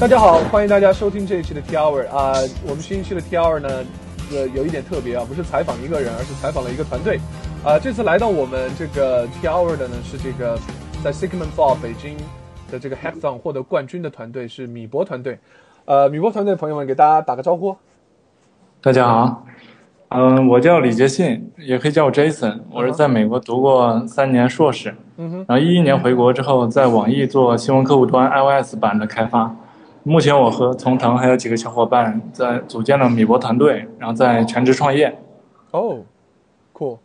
大家好，欢迎大家收听这一期的 T Hour 啊、我们新一期的 T Hour 呢，呃，有一点特别啊，不是采访一个人，而是采访了一个团队。啊、这次来到我们这个 T Hour 的呢，是这个在 Sigmund Fall 北京的这个 Hackathon 获得冠军的团队是米博团队。呃，米博团队的朋友们，给大家打个招呼。大家好，嗯，我叫李杰信，也可以叫我 Jason。我是在美国读过三年硕士，嗯哼，然后一一年回国之后，在网易做新闻客户端 iOS 版的开发。目前我和从腾还有几个小伙伴在组建了米博团队，然后在全职创业。哦，cool，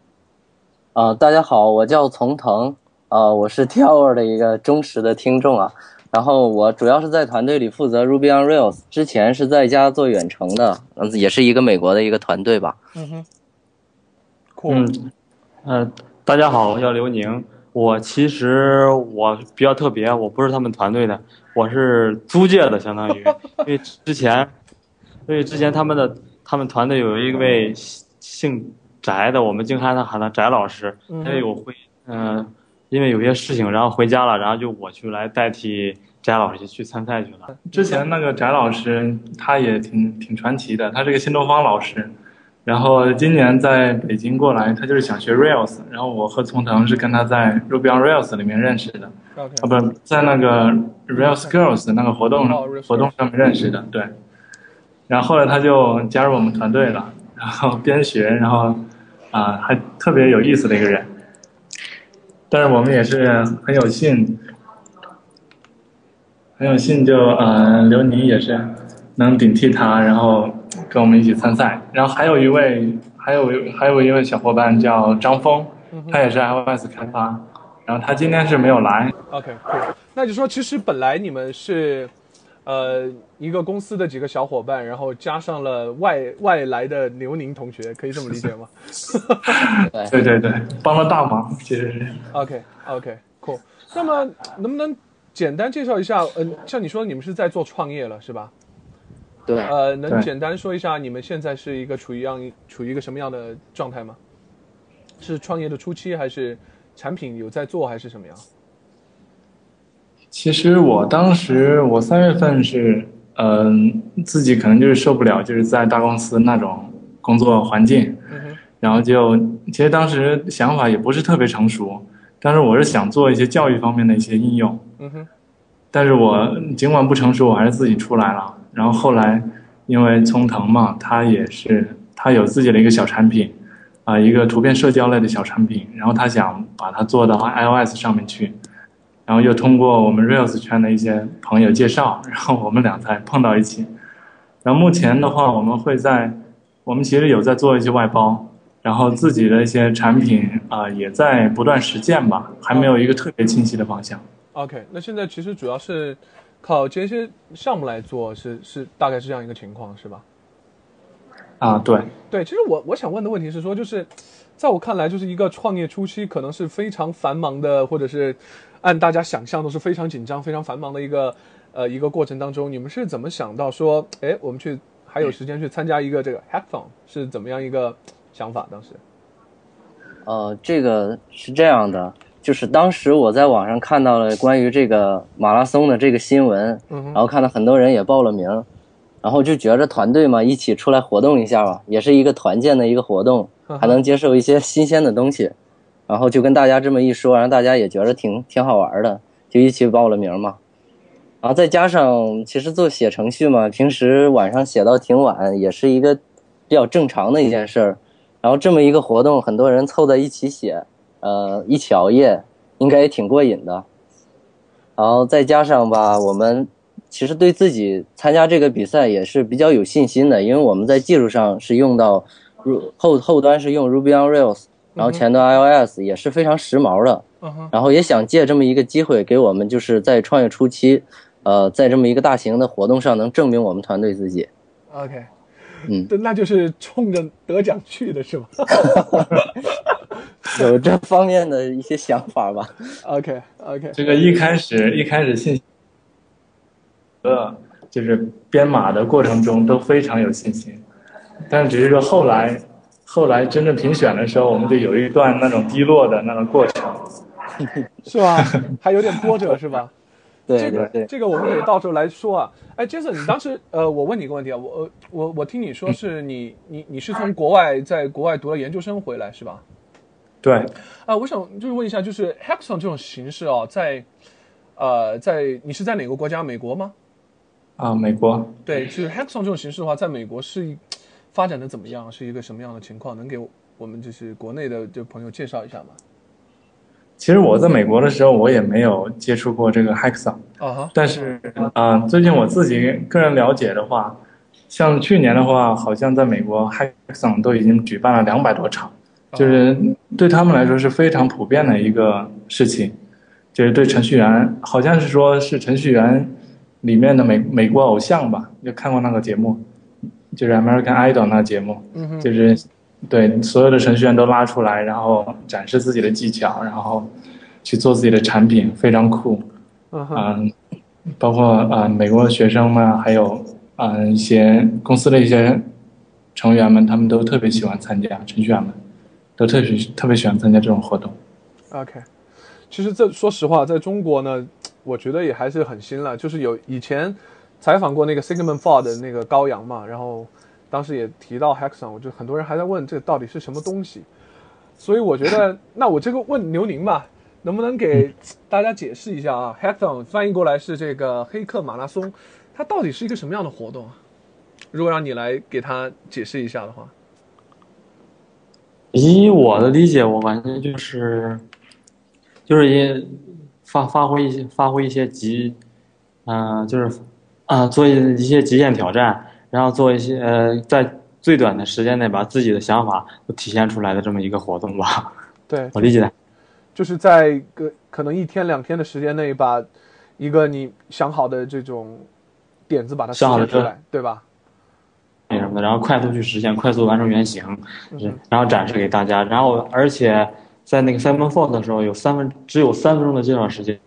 啊、大家好，我叫从腾，啊、我是 Tower 的一个忠实的听众啊。然后我主要是在团队里负责 Ruby on Rails，之前是在家做远程的，嗯，也是一个美国的一个团队吧。嗯哼，cool，嗯，呃，大家好，我叫刘宁。我其实我比较特别，我不是他们团队的，我是租借的，相当于，因为之前，因为之前他们的他们团队有一位姓翟的，我们经常喊他翟老师，嗯因为我会，嗯、因为有些事情，然后回家了，然后就我去来代替翟老师去参赛去了。之前那个翟老师他也挺挺传奇的，他是个新东方老师，然后今年在北京过来，他就是想学 Rails，然后我和从腾是跟他在 Ruby on Rails 里面认识的。啊，不是在那个 Rails Girls 那个活动活动上面认识的，对。然后后来他就加入我们团队了，然后边学，然后啊、还特别有意思的一个人。但是我们也是很有幸，很有幸就呃刘宁也是能顶替他，然后跟我们一起参赛。然后还有一位，还有还有一位小伙伴叫张峰，他也是 iOS 开发，然后他今天是没有来，OK，cool。那就说，其实本来你们是，呃，一个公司的几个小伙伴，然后加上了外外来的刘宁同学，可以这么理解吗 对，对对对，帮了大忙，其实是。？OK，OK，cool。那么能不能简单介绍一下？嗯、像你说你们是在做创业了，是吧？对，呃，能简单说一下你们现在是一个处于样处于一个什么样的状态吗？是创业的初期，还是产品有在做，还是什么样？其实我当时我三月份是，嗯、自己可能就是受不了，就是在大公司那种工作环境，嗯，然后就其实当时想法也不是特别成熟，但是我是想做一些教育方面的一些应用，嗯哼，但是我尽管不成熟，我还是自己出来了。然后后来因为聪腾嘛，他也是他有自己的一个小产品，啊、一个图片社交类的小产品，然后他想把它做到 iOS 上面去，然后又通过我们 Rails 圈的一些朋友介绍，然后我们俩才碰到一起。然后目前的话，我们会在我们其实有在做一些外包，然后自己的一些产品啊、也在不断实践吧，还没有一个特别清晰的方向。OK，那现在其实主要是靠这些项目来做，是是大概是这样一个情况，是吧？啊，对，对，其实我我想问的问题是说，就是在我看来，就是一个创业初期可能是非常繁忙的，或者是按大家想象都是非常紧张、非常繁忙的一个呃一个过程当中，你们是怎么想到说，哎，我们去还有时间去参加一个这个 hackathon，是怎么样一个想法？当时呃，这个是这样的，就是当时我在网上看到了关于这个马拉松的这个新闻，然后看到很多人也报了名，然后就觉着团队嘛，一起出来活动一下吧，也是一个团建的一个活动，还能接受一些新鲜的东西，然后就跟大家这么一说，然后大家也觉着挺挺好玩的，就一起报了名嘛。然后再加上，其实做写程序嘛，平时晚上写到挺晚，也是一个比较正常的一件事儿。然后这么一个活动，很多人凑在一起写，呃，一起熬夜，应该也挺过瘾的。然后再加上吧，我们其实对自己参加这个比赛也是比较有信心的，因为我们在技术上是用到后后端是用 Ruby on Rails，然后前端 iOS 也是非常时髦的。然后也想借这么一个机会，给我们就是在创业初期，呃，在这么一个大型的活动上，能证明我们团队自己。OK，嗯，对，那就是冲着得奖去的是吧 有这方面的一些想法吧。？OK OK，这个一开始一开始信，呃，就是编码的过程中都非常有信心，但只是说后来后来真正评选的时候，我们就有一段那种低落的那个过程。是吧？还有点波折是吧？对这个对对，这个我们可以到时候来说啊。哎，Jason，你当时呃，我问你一个问题啊，我呃我我听你说是你你你是从国外在国外读了研究生回来是吧？对，啊，我想就是问一下，就是 Hackathon 这种形式哦，在呃在你是在哪个国家？美国吗？啊，美国，对，就是 Hackathon 这种形式的话，在美国是发展的怎么样？是一个什么样的情况？能给我们就是国内的这朋友介绍一下吗？其实我在美国的时候，我也没有接触过这个 Hackathon，啊哈，但是啊、最近我自己个人了解的话，像去年的话，好像在美国 Hackathon 都已经举办了两百多场，就是对他们来说是非常普遍的一个事情，就是对程序员，好像是说是程序员里面的美美国偶像吧，就看过那个节目，就是 American Idol 那个节目，嗯，就是对所有的程序员都拉出来，然后展示自己的技巧，然后去做自己的产品，非常酷。嗯包括啊、呃美国的学生们，还有啊、呃一些公司的一些成员们，他们都特别喜欢参加，程序员们都特别特别喜欢参加这种活动。OK，其实这说实话，在中国呢，我觉得也还是很新了。就是有以前采访过那个 Sigmund Ford 的那个高阳嘛，然后当时也提到 Hackathon，我就很多人还在问这到底是什么东西。所以我觉得，那我这个问刘宁吧，能不能给大家解释一下啊？Hackathon 翻译过来是这个黑客马拉松，它到底是一个什么样的活动啊？如果让你来给他解释一下的话，以我的理解，我感觉就是，就是也发发挥一些发挥一些极，嗯、就是啊、做一一些极限挑战，然后做一些呃，在最短的时间内把自己的想法都体现出来的这么一个活动吧。对，我理解的。就是在个可能一天两天的时间内，把一个你想好的这种点子把它实想出来，对吧？然后快速去实现，快速完成原型，然后展示给大家，然后而且在那个 Simon Ford 的时候，有三分只有三分钟的介绍时间，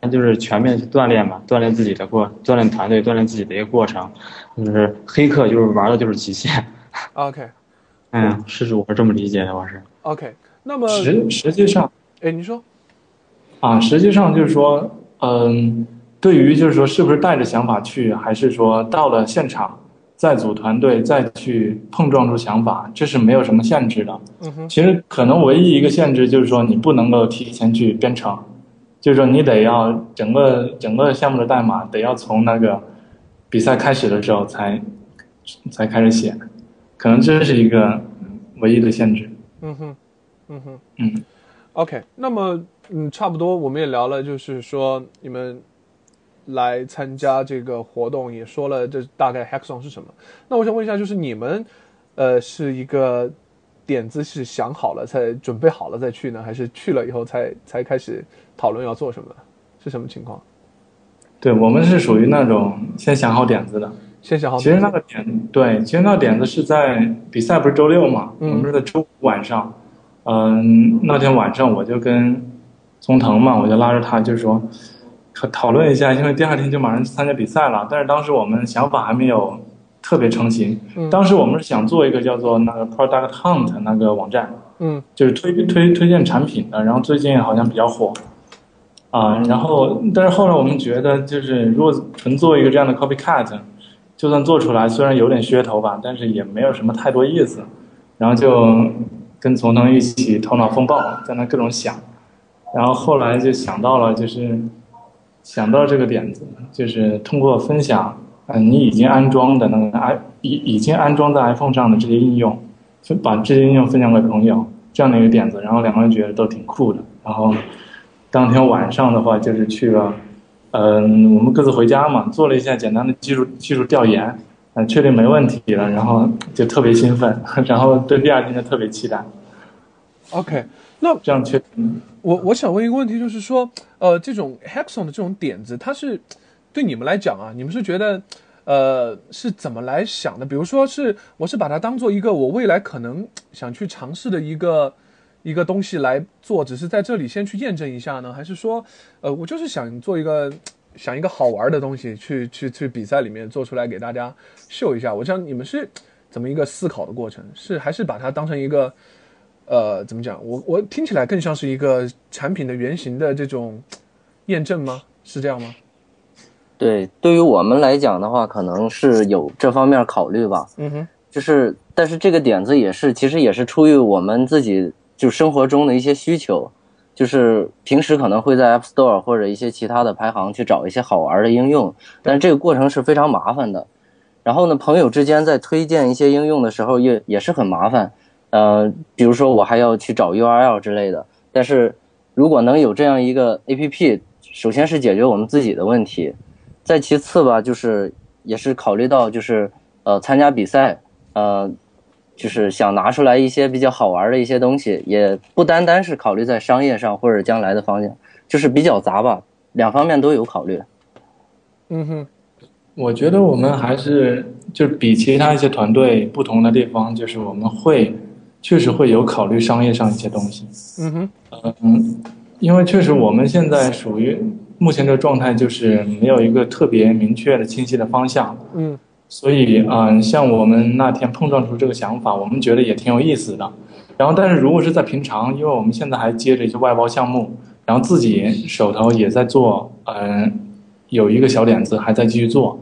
那就是全面去锻炼嘛，锻炼自己的过，锻炼团队，锻炼自己的一个过程，就是黑客就是玩的就是极限，OK 嗯，是我是这么理解的，我是。OK，那么实实际上哎，你说。啊，实际上就是说，嗯，对于就是说是不是带着想法去，还是说到了现场再组团队再去碰撞出想法，这是没有什么限制的。嗯哼其实可能唯一一个限制就是说你不能够提前去编程，就是说你得要整个整个项目的代码得要从那个比赛开始的时候才才开始写，可能这是一个唯一的限制。嗯哼嗯哼嗯 OK，那么嗯，差不多我们也聊了，就是说你们来参加这个活动，也说了这大概 Hackathon 是什么。那我想问一下，就是你们呃是一个点子是想好了才准备好了再去呢，还是去了以后才才开始讨论要做什么？是什么情况？对我们是属于那种先想好点子的。先想好其实那个点，对，其实那个点子是在比赛不是周六嘛，嗯我们是在周五晚上，嗯，那天晚上我就跟宗腾嘛，我就拉着他就说，可讨论一下，因为第二天就马上去参加比赛了，但是当时我们想法还没有特别成型，嗯。当时我们是想做一个叫做那个 Product Hunt 那个网站，嗯。就是推推推荐产品的，然后最近好像比较火，啊，然后但是后来我们觉得，就是如果纯做一个这样的 copycat，就算做出来，虽然有点噱头吧，但是也没有什么太多意思，然后就跟从腾一起头脑风暴，在那各种想，然后后来就想到了，就是想到这个点子，就是通过分享，嗯、你已经安装的那个 i 已已经安装在 iPhone 上的这些应用。分把这些应用分享给朋友，这样的一个点子，然后两个人觉得都挺酷的。然后当天晚上的话，就是去了，嗯、我们各自回家嘛，做了一下简单的技术技术调研，嗯、确定没问题了，然后就特别兴奋，然后对第二天就特别期待。，OK，那这样去我我想问一个问题，就是说，呃，这种 Hackathon 的这种点子，它是对你们来讲啊，你们是觉得，呃，是怎么来想的？比如说是，我是把它当做一个我未来可能想去尝试的一个一个东西来做，只是在这里先去验证一下呢，还是说，呃，我就是想做一个想一个好玩的东西，去去去比赛里面做出来给大家秀一下？我想你们是怎么一个思考的过程？是还是把它当成一个？呃，怎么讲？我我听起来更像是一个产品的原型的这种验证吗？是这样吗？对，对于我们来讲的话，可能是有这方面考虑吧。嗯哼，就是，但是这个点子也是，其实也是出于我们自己就生活中的一些需求，就是平时可能会在 App Store 或者一些其他的排行去找一些好玩的应用，但这个过程是非常麻烦的。然后呢，朋友之间在推荐一些应用的时候也也是很麻烦，呃，比如说我还要去找 URL 之类的。但是如果能有这样一个 APP，首先是解决我们自己的问题，再其次吧，就是也是考虑到就是呃参加比赛，呃，就是想拿出来一些比较好玩的一些东西，也不单单是考虑在商业上或者将来的方向，就是比较杂吧，两方面都有考虑。嗯哼，我觉得我们还是就是比其他一些团队不同的地方，就是我们会确实会有考虑商业上一些东西。嗯哼，嗯，因为确实我们现在属于目前这个状态，就是没有一个特别明确的、清晰的方向。嗯所以，嗯，像我们那天碰撞出这个想法，我们觉得也挺有意思的。然后，但是如果是在平常，因为我们现在还接着一些外包项目，然后自己手头也在做，嗯，有一个小点子还在继续做，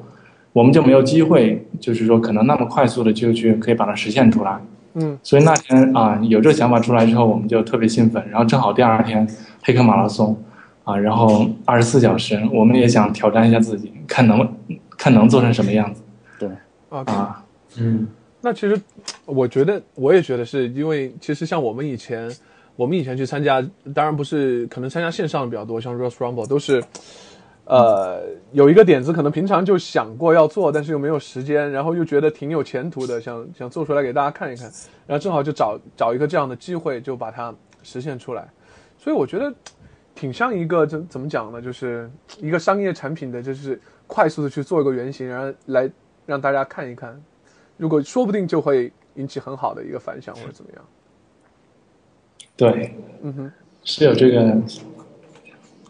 我们就没有机会，就是说可能那么快速的就去可以把它实现出来。嗯所以那天啊，有这个想法出来之后，我们就特别兴奋。然后正好第二天黑客马拉松啊，然后二十四小时，我们也想挑战一下自己，看能看能做成什么样子，OK。啊。嗯那其实我觉得，我也觉得是因为，其实像我们以前，我们以前去参加，当然不是可能参加线上的比较多，像 Rose Rumble 都是，呃，有一个点子，可能平常就想过要做，但是又没有时间，然后又觉得挺有前途的，想想做出来给大家看一看，然后正好就找找一个这样的机会，就把它实现出来。所以我觉得挺像一个怎怎么讲呢，就是一个商业产品的，就是快速的去做一个原型，然后来让大家看一看。如果说不定就会引起很好的一个反响或者怎么样。对，嗯哼是有这个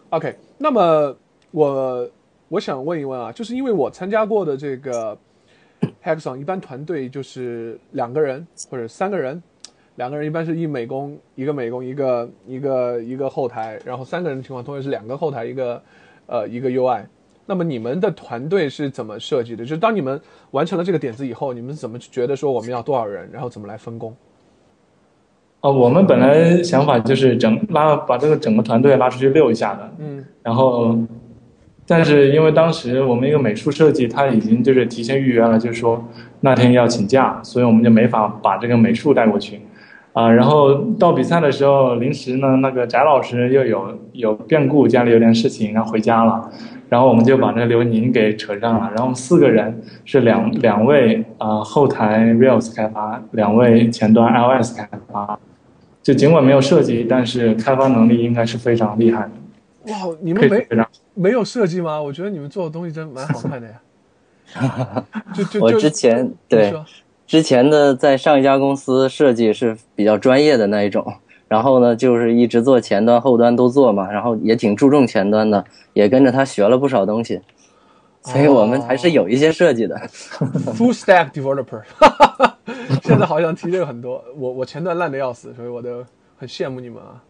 ，，OK，那么我我想问一问啊，就是因为我参加过的这个 Hackathon，一般团队就是两个人或者三个人，两个人一般是一美工一个美工一个一个一个后台，然后三个人的情况通常是两个后台一个呃一个 UI。那么你们的团队是怎么设计的？就是当你们完成了这个点子以后，你们怎么觉得说我们要多少人，然后怎么来分工？哦，我们本来想法就是整拉把这个整个团队拉出去溜一下的，嗯然后，但是因为当时我们一个美术设计他已经就是提前预约了，就是说那天要请假，所以我们就没法把这个美术带过去，啊，然后到比赛的时候，临时呢那个翟老师又有有变故，家里有点事情，然后回家了，然后我们就把那个刘宁给扯上了，然后我们四个人是两两位啊、后台 Rails 开发，两位前端 iOS 开发。就尽管没有设计，但是开发能力应该是非常厉害的，哇，你们没以非常没有设计吗？我觉得你们做的东西真蛮好看的呀。就就就我之前对之前的在上一家公司设计是比较专业的那一种，然后呢就是一直做前端后端都做嘛，然后也挺注重前端的，也跟着他学了不少东西，所以我们还是有一些设计的。full stack developer，现在好像提这个很多。我我前端烂的要死，所以我都很羡慕你们啊。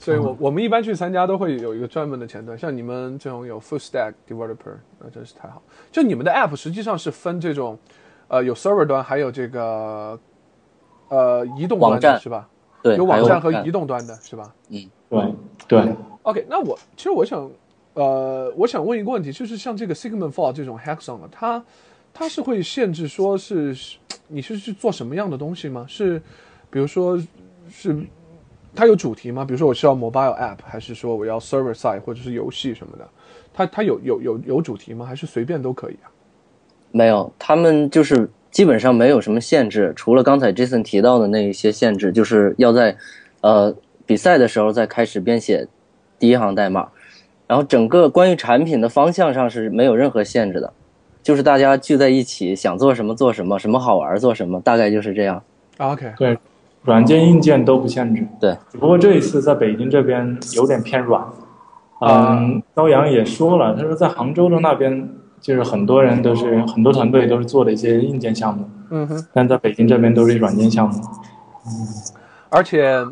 所以我我们一般去参加都会有一个专门的前端，像你们这种有 full stack developer，那真是太好。就你们的 app 实际上是分这种，呃，有 server 端，还有这个呃移动端的是吧？对，有网站和移动端的是吧？嗯对对。OK，那我其实我想，呃，我想问一个问题，就是像这个 Sigmund Fall 这种 hackathon 啊，它它是会限制说是是你是去做什么样的东西吗？是比如说是它有主题吗？比如说我需要 mobile app，还是说我要 server side 或者是游戏什么的？它它有有有有主题吗？还是随便都可以啊？没有，他们就是基本上没有什么限制，除了刚才 Jason 提到的那一些限制，就是要在呃比赛的时候再开始编写第一行代码，然后整个关于产品的方向上是没有任何限制的，就是大家聚在一起想做什么做什么，什么好玩做什么，大概就是这样。啊 OK，对，软件硬件都不限制。对，只不过这一次在北京这边有点偏软。啊嗯，高阳也说了，他说在杭州的那边，就是很多人都是很多团队都是做的一些硬件项目，嗯哼，但在北京这边都是软件项目。嗯而且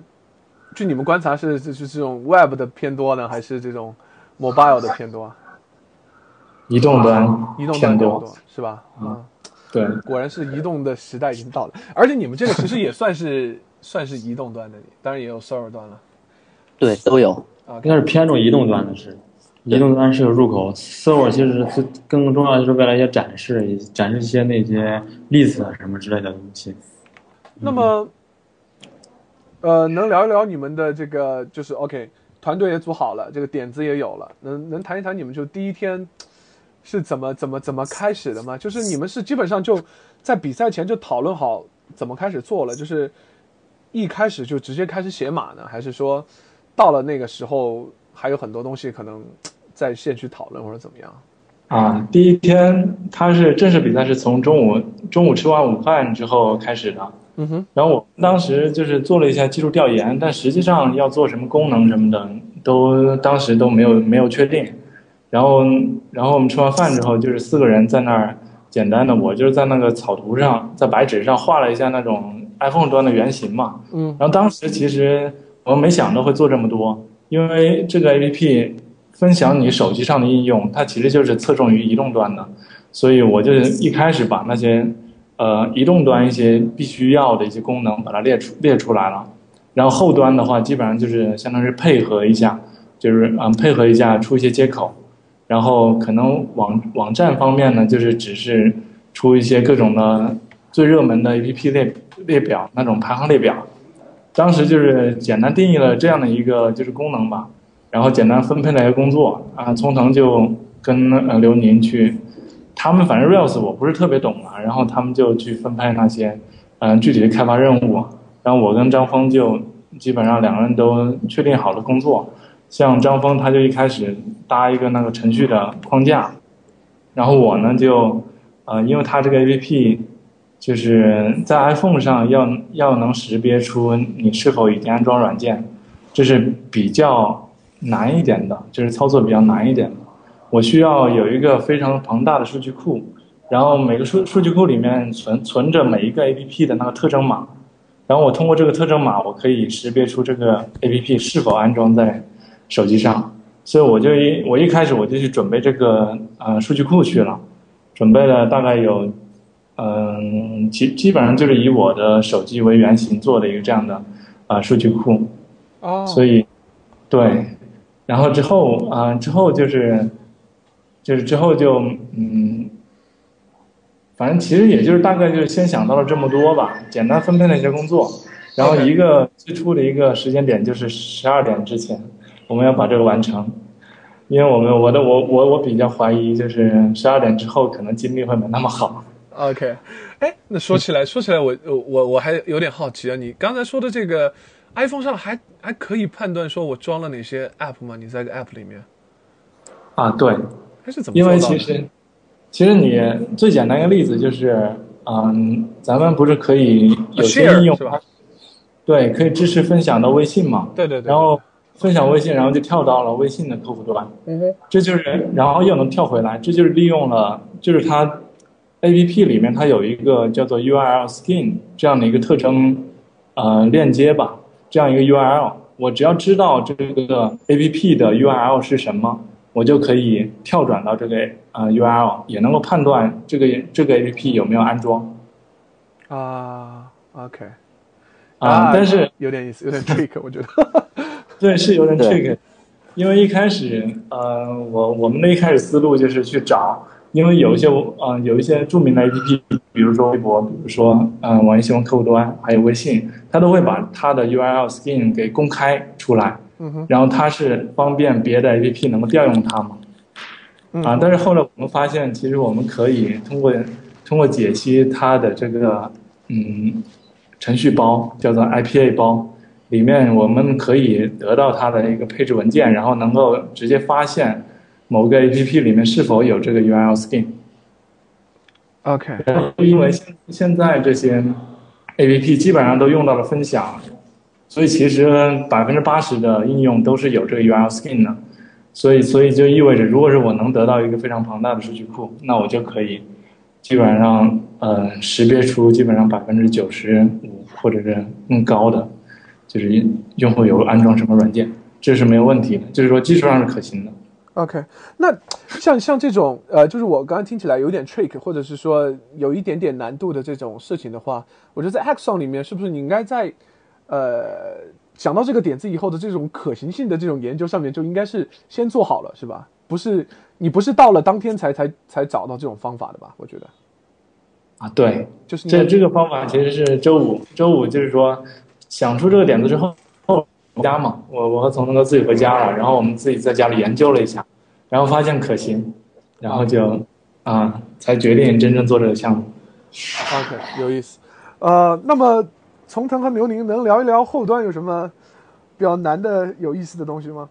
据你们观察是是是这种 web 的偏多呢，还是这种 mobile 的偏多，移动端移动端偏多，是吧？嗯，对，果然是移动的时代已经到了，而且你们这个其实也算是 算是移动端的，当然也有 server 端了。对，都有。啊，应该是偏重移动端的是，移动端是有入口，server 其实是更重要的是为了一些展示，展示一些那些例子啊什么之类的东西。那么，呃，能聊一聊你们的这个就是 OK，团队也组好了，这个点子也有了，能能谈一谈你们就第一天是怎么怎么怎么开始的吗？就是你们是基本上就在比赛前就讨论好怎么开始做了，就是一开始就直接开始写码呢，还是说到了那个时候还有很多东西可能在线去讨论或者怎么样？啊，第一天他是正式比赛是从中午中午吃完午饭之后开始的，嗯哼，然后我当时就是做了一下技术调研，但实际上要做什么功能什么的，都当时都没有没有确定。然后，然后我们吃完饭之后，就是四个人在那儿简单的，我就是在那个草图上，在白纸上画了一下那种 iPhone 端的原型嘛。嗯然后当时其实我们没想到会做这么多，因为这个 APP 分享你手机上的应用，它其实就是侧重于移动端的，所以我就一开始把那些呃移动端一些必须要的一些功能把它列出列出来了，然后后端的话基本上就是相当于配合一下，就是嗯配合一下出一些接口，然后可能网网站方面呢就是只是出一些各种的最热门的 APP 列列表那种排行列表。当时就是简单定义了这样的一个就是功能吧，然后简单分配了一个工作啊，聪腾就跟呃刘宁去，他们反正 Rails 我不是特别懂嘛，然后他们就去分配那些嗯、具体的开发任务，然后我跟张峰就基本上两个人都确定好了工作，像张峰他就一开始搭一个那个程序的框架，然后我呢就呃因为他这个 APP。就是在 iPhone 上要要能识别出你是否已经安装软件，这是比较难一点的，就是操作比较难一点的。我需要有一个非常庞大的数据库，然后每个数数据库里面存存着每一个 APP 的那个特征码，然后我通过这个特征码，我可以识别出这个 APP 是否安装在手机上。所以我就一我一开始我就去准备这个呃数据库去了，准备了大概有。嗯，基基本上就是以我的手机为原型做的一个这样的啊、呃数据库，哦，所以对，然后之后啊、之后就是就是之后就嗯，反正其实也就是大概就是先想到了这么多吧，简单分配了一些工作，然后一个最初的一个时间点就是十二点之前，我们要把这个完成。因为我们我的我我我比较怀疑，就是十二点之后可能精力会没那么好。OK，哎，那说起来，说起来我，我我我还有点好奇啊，你刚才说的这个 iPhone 上还还可以判断说我装了哪些 App 吗？你在这个 App 里面啊，对，还是怎么因为？其实，其实你最简单一个例子就是，嗯，咱们不是可以有些应用是吧？对，可以支持分享到微信嘛？对对对，然后分享微信，然后就跳到了微信的客户端，嗯哼，这就是，然后又能跳回来，这就是利用了，就是它 A P P 里面它有一个叫做 U R L Skin 这样的一个特征，呃，链接吧，这样一个 U R L，我只要知道这个 A P P 的 U R L 是什么，我就可以跳转到这个呃 U R L，也能够判断这个这个 A P P 有没有安装啊，OK，啊、但是有点意思，有点 trick，我觉得。对，是有点对。trick，因为一开始，呃，我我们的一开始思路就是去找，因为有一些呃有一些著名的 APP，比如说微博，比如说嗯、呃、网易新闻客户端，还有微信，它都会把它的 URL skin 给公开出来，嗯，然后它是方便别的 APP 能够调用它嘛。嗯。啊，但是后来我们发现，其实我们可以通过通过解析它的这个嗯程序包，叫做 IPA 包，里面我们可以得到它的一个配置文件，然后能够直接发现某个 APP 里面是否有这个 URL skin。OK，因为现现在这些 APP 基本上都用到了分享，所以其实百分之八十的应用都是有这个 URL skin 的。所以，所以就意味着，如果是我能得到一个非常庞大的数据库，那我就可以基本上呃识别出基本上百分之九十五或者是更高的，就是用户有安装什么软件，这是没有问题的，就是说技术上是可行的。OK，那像像这种呃，就是我刚刚听起来有点 trick，或者是说有一点点难度的这种事情的话，我觉得在 Hackathon 里面，是不是你应该在呃想到这个点子以后的这种可行性的这种研究上面，就应该是先做好了，是吧？不是你不是到了当天才才才找到这种方法的吧？我觉得啊，对，就是这这个方法其实是周五，周五就是说想出这个点子之后。回家嘛，我我和从东哥自己回家了，然后我们自己在家里研究了一下，然后发现可行，然后就啊才决定真正做这个项目。OK，有意思。呃，那么从腾和刘宁能聊一聊后端有什么比较难的、有意思的东西吗？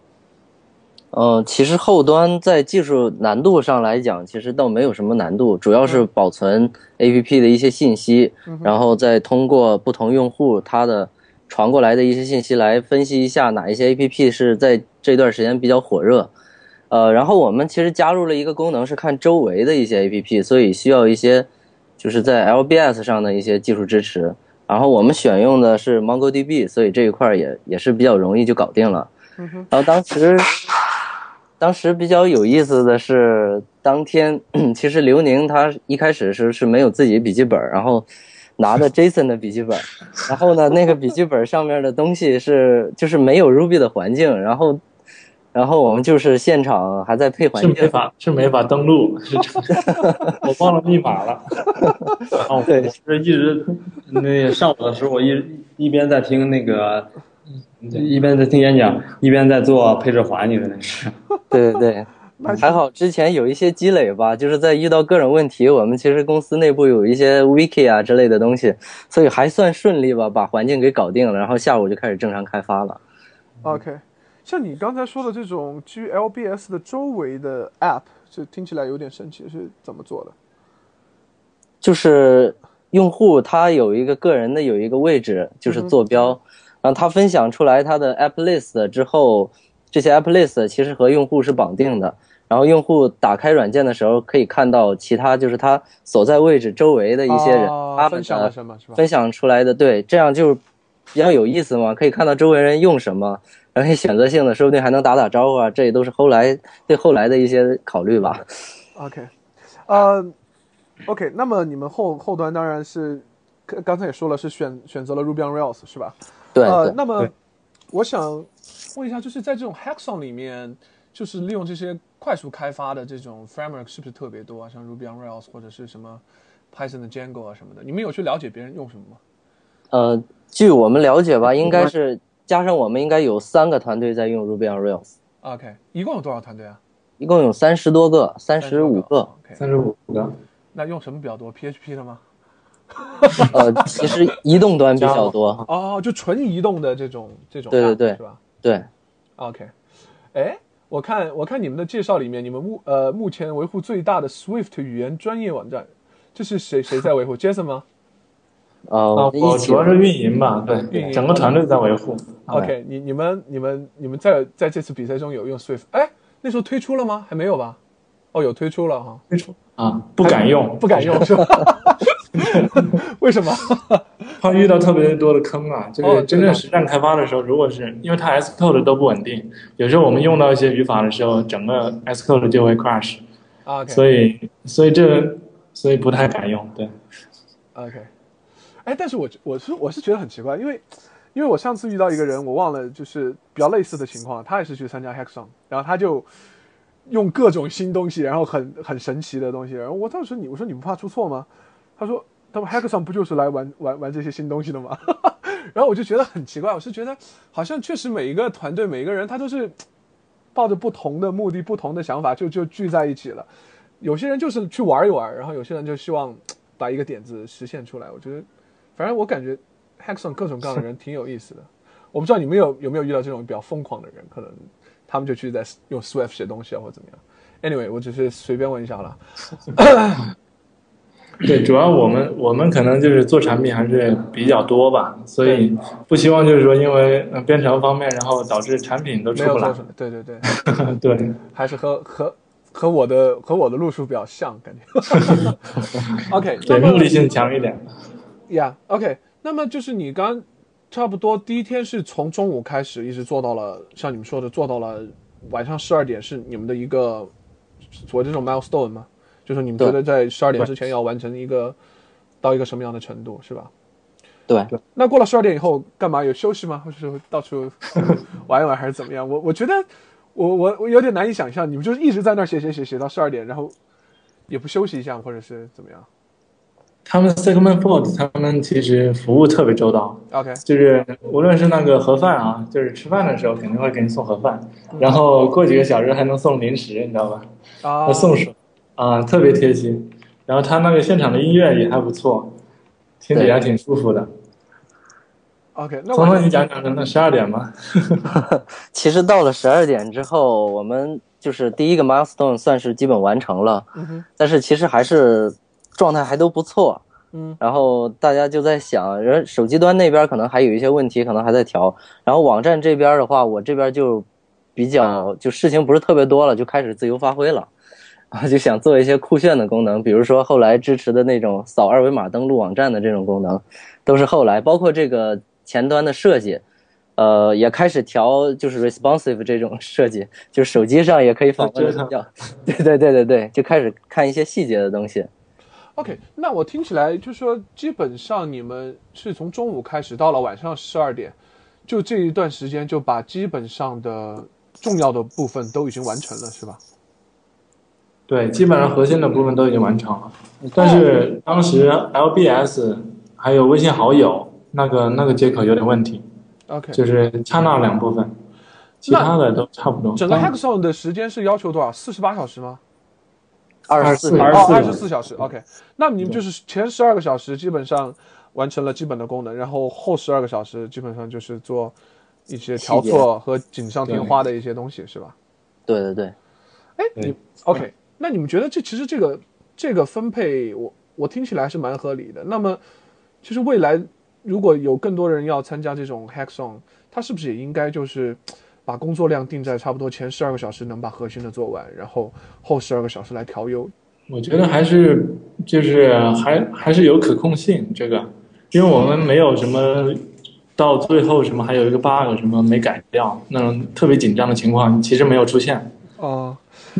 嗯，其实后端在技术难度上来讲，其实倒没有什么难度，主要是保存 APP 的一些信息，然后再通过不同用户他的。传过来的一些信息来分析一下哪一些 A P P 是在这段时间比较火热，呃，然后我们其实加入了一个功能是看周围的一些 A P P，所以需要一些就是在 L B S 上的一些技术支持。然后我们选用的是 MongoDB，所以这一块也也是比较容易就搞定了。然后当时当时比较有意思的是，当天 其实刘宁他一开始是是没有自己笔记本，然后。拿着 Jason 的笔记本，然后呢，那个笔记本上面的东西是就是没有 Ruby 的环境，然后，然后我们就是现场还在配环境，是没法是没法登录，我忘了密码了。哦，对，就是一直那上午的时候，我一一边在听那个，一边在听演讲，一边在做配置环，你的那是？对对对。还好之前有一些积累吧，就是在遇到各种问题，我们其实公司内部有一些 wiki 啊之类的东西，所以还算顺利吧，把环境给搞定了，然后下午就开始正常开发了。OK，像你刚才说的这种基于 LBS 的周围的 App，这听起来有点神奇，是怎么做的？就是用户他有一个个人的有一个位置，就是坐标，然后他分享出来他的 App List 之后，这些 App List 其实和用户是绑定的。然后用户打开软件的时候，可以看到其他就是他所在位置周围的一些人，他分享了什么，是吧？分享出来的，对，这样就比较有意思嘛，可以看到周围人用什么，然后选择性的，说不定还能打打招呼啊，这也都是后来对后来的一些考虑吧。OK，呃，OK，那么你们后后端当然是刚才也说了，是选选择了 Ruby on Rails 是吧？对。呃，那么我想问一下，就是在这种 Hackathon 里面，就是利用这些。快速开发的这种 framework 是不是特别多啊？像 Ruby on Rails 或者是什么 Python 的 Django 啊什么的，你们有去了解别人用什么吗？呃，据我们了解吧，应该是加上我们应该有三个团队在用 Ruby on Rails。OK，一共有多少团队啊？一共有三十多个，三十五个，三十五个。那用什么比较多？PHP 的吗？呃，其实移动端比较多。哦，就纯移动的这种这种。对对对，是吧？对。OK，哎。我看我看你们的介绍里面，你们目呃目前维护最大的 Swift 语言专业网站，这是谁谁在维护？Jason 吗？哦，我主要是运营吧，对，运营整个团队在维护。OK，你你们你们你们在在这次比赛中有用 Swift？哎，那时候推出了吗？还没有吧？哦，有推出了哈，推出啊，不敢用，不敢用是吧？为什么？怕遇到特别多的坑啊！这个真正实战开发的时候，如果是因为它 S code 都不稳定，有时候我们用到一些语法的时候，整个 S code 就会 crash。OK。所以，所以这，所以不太敢用。对。OK。哎，但是我我是我是觉得很奇怪，因为因为我上次遇到一个人，我忘了就是比较类似的情况，他也是去参加 Hackathon，然后他就用各种新东西，然后很很神奇的东西，然后我当时你我说你不怕出错吗？他说。他们 Hackathon 不就是来玩玩玩这些新东西的吗？然后我就觉得很奇怪，我是觉得好像确实每一个团队每一个人他都是抱着不同的目的、不同的想法就就聚在一起了。有些人就是去玩一玩，然后有些人就希望把一个点子实现出来。我觉得，反正我感觉 hackson 各种各样的人挺有意思的。我不知道你们有有没有遇到这种比较疯狂的人，可能他们就去在用 Swift 写东西啊，或者怎么样。Anyway，我只是随便问一下了。对，主要我们我们可能就是做产品还是比较多吧，所以不希望就是说因为编程方面，然后导致产品都出不来。对对对，对，还是和和和我的和我的路数比较像，感觉。OK，对，目的性强一点。Yeah，OK，那么就是你刚差不多第一天是从中午开始一直做到了，像你们说的做到了晚上十二点是你们的一个所谓这种 milestone 吗？就是你们觉得在十二点之前要完成一个到一个什么样的程度，是吧？对，那过了十二点以后干嘛？有休息吗？或者是到处 玩一玩，还是怎么样？我我觉得我我我有点难以想象，你们就是一直在那儿写写写写到十二点，然后也不休息一下，或者是怎么样他们 Segment Food 他们其实服务特别周到，？OK，就是无论是那个盒饭啊，就是吃饭的时候肯定会给你送盒饭，然后过几个小时还能送零食，你知道吧？啊还，送水啊，特别贴心。然后他那个现场的音乐也还不错，听着也还挺舒服的。OK，那聪聪，你讲讲那十二点吧。其实到了十二点之后，我们就是第一个 milestone 算是基本完成了，嗯但是其实还是状态还都不错。嗯然后大家就在想，人手机端那边可能还有一些问题，可能还在调。然后网站这边的话，我这边就比较就事情不是特别多了，就开始自由发挥了。啊，就想做一些酷炫的功能，比如说后来支持的那种扫二维码登录网站的这种功能，都是后来，包括这个前端的设计，呃，也开始调，就是 responsive 这种设计，就是手机上也可以访问啊这个要，对对对对对，就开始看一些细节的东西。OK，那我听起来就是说，基本上你们是从中午开始到了晚上十二点，就这一段时间就把基本上的重要的部分都已经完成了，是吧？对，基本上核心的部分都已经完成了，但是当时 LBS 还有微信好友那个那个接口有点问题，OK，就是差那两部分，其他的都差不多。整个 Hackathon 的时间是要求多少？四十八小时吗？二十四24哦，二24十四小时。OK，那你们就是前十二个小时基本上完成了基本的功能，然后后十二个小时基本上就是做一些调错和锦上添花的一些东西，是吧？对对对，哎，你 OK？那你们觉得这其实这个这个分配，我我听起来是蛮合理的。那么，其实未来如果有更多人要参加这种 Hackathon，他是不是也应该就是把工作量定在差不多前十二个小时能把核心的做完，然后后十二个小时来调优？我觉得还是就是还还是有可控性这个，因为我们没有什么到最后什么还有一个 bug 什么没改掉那种特别紧张的情况，其实没有出现。哦、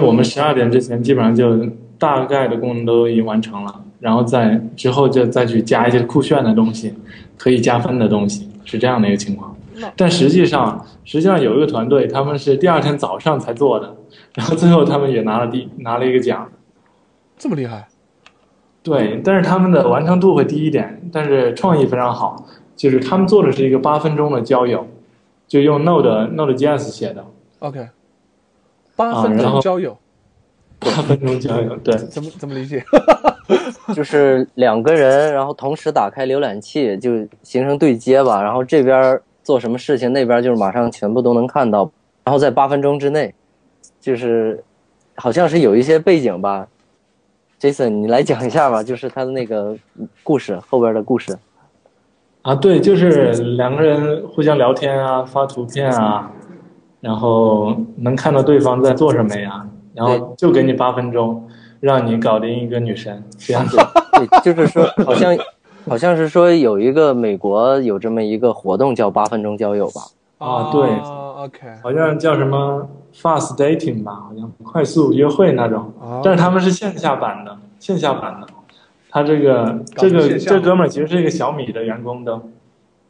我们十二点之前基本上就大概的功能都已经完成了，然后再之后就再去加一些酷炫的东西，可以加分的东西，是这样的一个情况。但实际上，实际上有一个团队，他们是第二天早上才做的，然后最后他们也拿了第拿了一个奖。这么厉害？对，但是他们的完成度会低一点，但是创意非常好。就是他们做的是一个八分钟的交友，就用 Node Node.js 写的 OK，八分钟交友，八分钟交友。对，怎么怎么理解？就是两个人，然后同时打开浏览器，就形成对接吧。然后这边做什么事情，那边就是马上全部都能看到。然后在八分钟之内，就是好像是有一些背景吧。Jason，你来讲一下吧，就是他的那个故事后边的故事。啊，对，就是两个人互相聊天啊，发图片啊，然后能看到对方在做什么呀，然后就给你八分钟，让你搞定一个女神，这样子。对，就是说，好像好像是说有一个美国有这么一个活动叫八分钟交友吧。啊对，OK，好像叫什么 fast dating 吧，好像快速约会那种，哦但是他们是线下版的，线下版的。他这个这个这哥们儿其实是一个小米的员工的，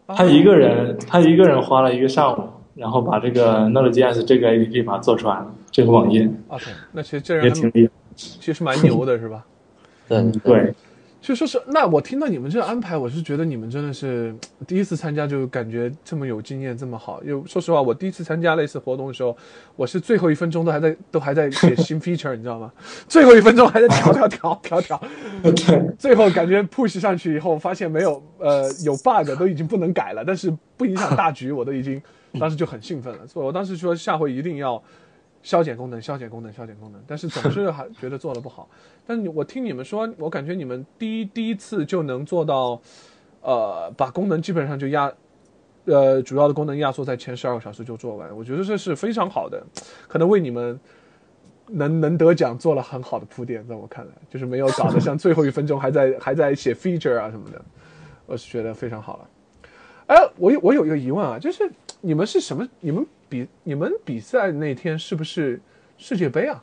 啊。他一个人他一个人花了一个上午，然后把这个 Node.js 这个 APP 把它做出来了，这个网页 OK，那其实这也人也挺厉害。其实蛮牛的，是吧？对嗯，对，就说是，那我听到你们这个安排，我是觉得你们真的是第一次参加就感觉这么有经验，这么好。因为说实话，我第一次参加类似活动的时候，我是最后一分钟都还在都还在写新 feature，你知道吗？最后一分钟还在调调调调调，最后感觉 push 上去以后，发现没有呃有 bug 都已经不能改了，但是不影响大局，我都已经当时就很兴奋了，所以我当时说下回一定要消减功能、消减功能、消减功能，但是总是还觉得做的不好。但是我听你们说，我感觉你们第一第一次就能做到，呃，把功能基本上就压。呃，主要的功能压缩在前十二个小时就做完，我觉得这是非常好的，可能为你们能能得奖做了很好的铺垫，在我看来，就是没有搞得像最后一分钟还在还在写 feature 啊什么的，我是觉得非常好了。哎，我有我有一个疑问啊，就是你们是什么？你们比你们比赛那天是不是世界杯啊？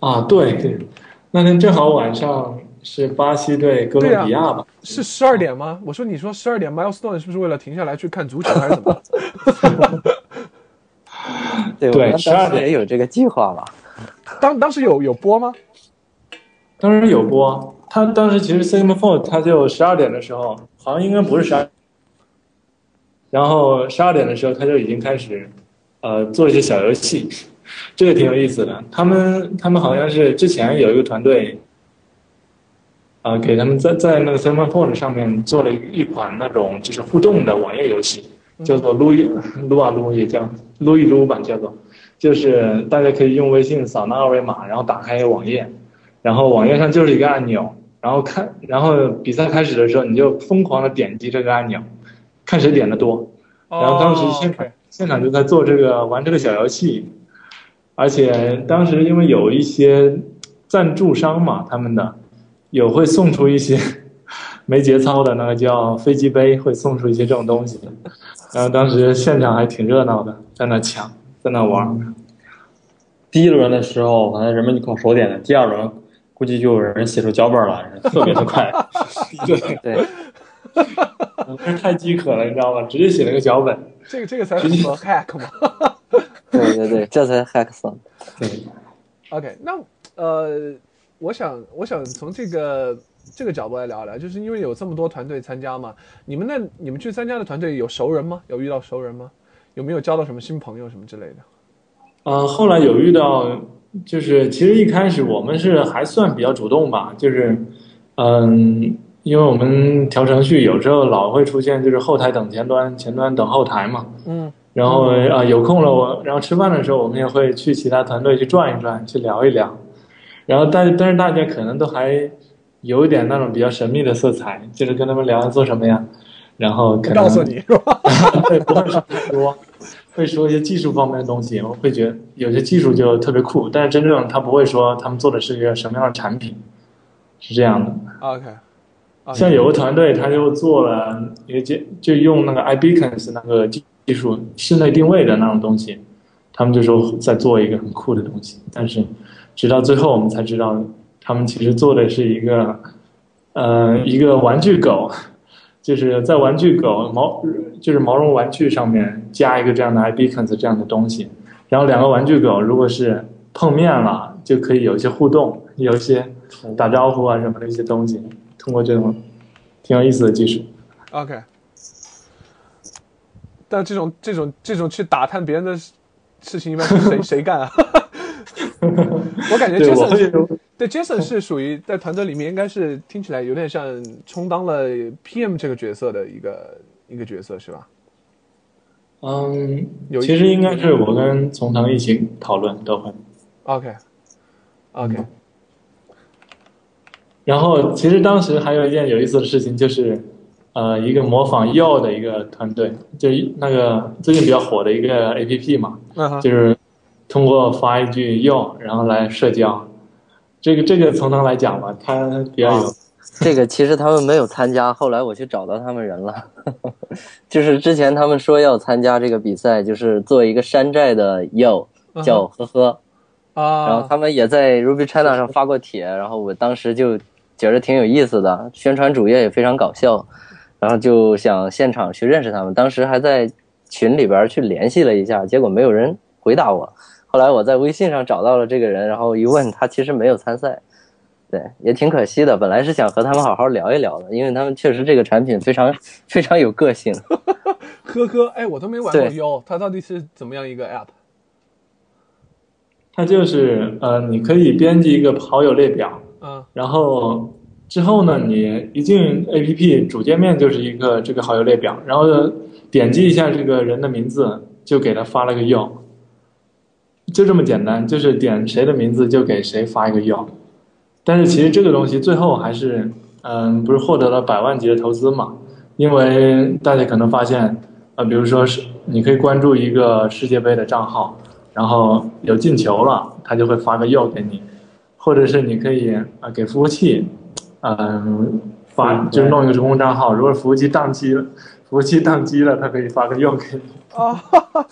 啊，对对，那天正好晚上是巴西对哥伦比亚吧？是十二点吗？我说你说十二点，milestone 是不是为了停下来去看足球还是怎么？对，对我们12点当时也有这个计划吧？当当时有有播吗？当时有播，他当时其实 Sigma Four 他就十二点的时候，好像应该不是十二，然后十二点的时候他就已经开始，呃，做一些小游戏，这个挺有意思的。他们他们好像是之前有一个团队，啊、给他们在在那个 Sigma Four 上面做了一款那种就是互动的网页游戏，叫做撸一撸啊撸，也叫撸一撸吧，叫做，就是大家可以用微信扫那二维码，然后打开网页。然后网页上就是一个按钮，然后看，然后比赛开始的时候，你就疯狂的点击这个按钮，看谁点的多。然后当时现哦场、现场就在做这个玩这个小游戏，而且当时因为有一些赞助商嘛，他们的有会送出一些 没节操的那个叫飞机杯，会送出一些这种东西。然后当时现场还挺热闹的，在那抢，在那玩。第一轮的时候，好像人们就靠手点的，第二轮估计就有人写出脚本了，特别的快。对，对，真 是太饥渴了，你知道吗？直接写了个脚本。这个这个才符合 hack 嘛 对对对，这才 hackathon。对。？OK，那呃，我想我想从这个这个角度来聊聊，就是因为有这么多团队参加嘛，你们那你们去参加的团队有熟人吗？有遇到熟人吗？有没有交到什么新朋友什么之类的？呃，后来有遇到，就是其实一开始我们是还算比较主动吧，就是，嗯，因为我们调程序有时候老会出现就是后台等前端，前端等后台嘛，嗯然后啊、有空了我，然后吃饭的时候我们也会去其他团队去转一转，去聊一聊，然后但但是大家可能都还有一点那种比较神秘的色彩，就是跟他们聊做什么呀，然后可能不告诉你是吧？对，不会说太多，会说一些技术方面的东西。我会觉得有些技术就特别酷，但是真正他不会说他们做的是一个什么样的产品，是这样的。OK，啊像有个团队，他就做了一个就就用那个 iBeacons 那个技技术，室内定位的那种东西，他们就说在做一个很酷的东西，但是直到最后我们才知道，他们其实做的是一个呃一个玩具狗，就是在玩具狗毛就是毛绒玩具上面加一个这样的 iBeacons 这样的东西，然后两个玩具狗如果是碰面了，就可以有一些互动，有一些打招呼啊什么的一些东西，通过这种挺有意思的技术。OK，但这种这种这种去打探别人的事事情，一般是谁 谁干啊？我感觉 Jason 对 Jason 是属于在团队里面应该是听起来有点像充当了 PM 这个角色的一个一个角色是吧？嗯有，其实应该是我跟从唐一起讨论都会。OK OK 然后其实当时还有一件有意思的事情，就是呃一个模仿 Yo 的一个团队，就那个最近比较火的一个 APP 嘛，就是通过发一句 Yo，然后来社交。这个这个从头来讲吧，他比较有这个其实他们没有参加，后来我去找到他们人了，就是之前他们说要参加这个比赛，就是做一个山寨的 Yo，叫呵呵，啊然后啊他们也在 Ruby China 上发过帖，然后我当时就觉得挺有意思的，宣传主页也非常搞笑，然后就想现场去认识他们，当时还在群里边去联系了一下，结果没有人回答我，后来我在微信上找到了这个人，然后一问他其实没有参赛。对，也挺可惜的。本来是想和他们好好聊一聊的，因为他们确实这个产品非常非常有个性。呵呵，哎，我都没玩过对 U，它到底是怎么样一个 App？它就是呃，你可以编辑一个好友列表，嗯然后之后呢，你一进 APP 主界面就是一个这个好友列表，然后点击一下这个人的名字，就给他发了个 yo，就这么简单，就是点谁的名字就给谁发一个 yo。但是其实这个东西最后还是，嗯，不是获得了百万级的投资嘛？因为大家可能发现，呃，比如说是你可以关注一个世界杯的账号，然后有进球了，他就会发个 yo 给你，或者是你可以啊、呃给服务器，嗯、发就是弄一个公共账号，如果服务器宕机了，服服务器宕机了，他可以发个用给你。啊，哈 哈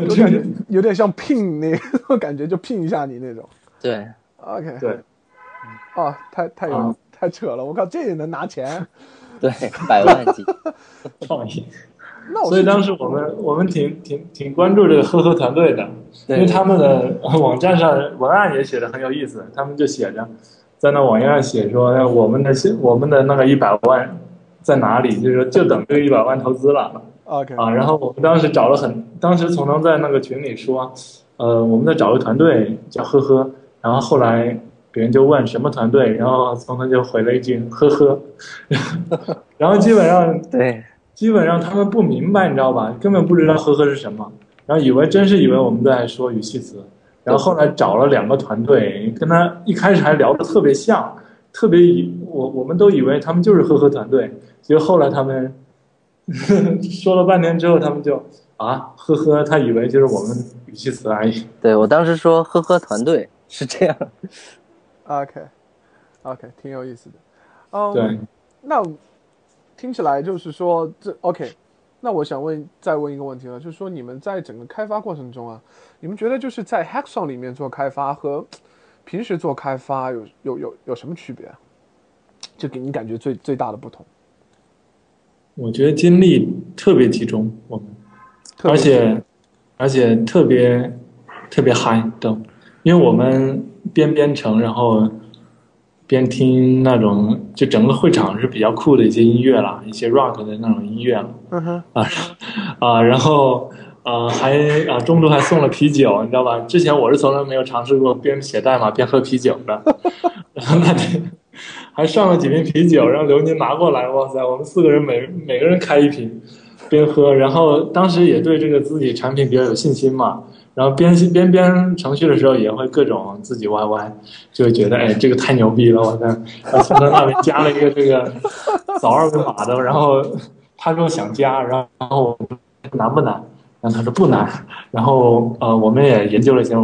有点有点像聘那个感觉，就聘一下你那种。对，OK，对，啊，太太有、啊太扯了，我靠，这也能拿钱？对，百万级。创意。那我所以当时我们我们挺挺挺关注这个呵呵团队的，因为他们的 网站上文案也写的很有意思，他们就写着在那网页上写说哎我们的我们的那个一百万在哪里，就是说就等这个一百万投资了 OK 啊。然后我们当时找了很，当时从能在那个群里说，呃，我们在找个团队叫呵呵，然后后来别人就问什么团队，然后从能就回了一句呵呵，然后基本上对，基本上他们不明白，你知道吧？根本不知道呵呵是什么，然后以为真是以为我们在说语气词，然后后来找了两个团队，跟他一开始还聊得特别像，特别以我我们都以为他们就是呵呵团队，结果后来他们 说了半天之后，他们就啊呵呵，他以为就是我们语气词而已。对我当时说呵呵团队是这样。OK OK，挺有意思的。嗯，对，那听起来就是说这 OK。那我想问，再问一个问题了，就是说你们在整个开发过程中啊，你们觉得就是在 Hackathon 里面做开发和 平时做开发有有有有什么区别啊？就给你感觉最最大的不同。我觉得精力特别集中，我们。而且而且特别特别嗨都，因为我们边编程，然后边听那种，就整个会场是比较酷的一些音乐啦，一些 rock 的那种音乐啦嗯哼，啊 啊，然后呃还啊中途还送了啤酒，你知道吧？之前我是从来没有尝试过边写代码边喝啤酒的，然 后那天还上了几瓶啤酒，让刘宁拿过来，哇塞，我们四个人每每个人开一瓶。边喝，然后当时也对这个自己产品比较有信心嘛，然后边边编程序的时候也会各种自己 YY，就会觉得哎这个太牛逼了，我的，然后从他那里加了一个这个扫二维码的，然后他说想加，然后我说难不难？然后他说不难，然后呃我们也研究了一下，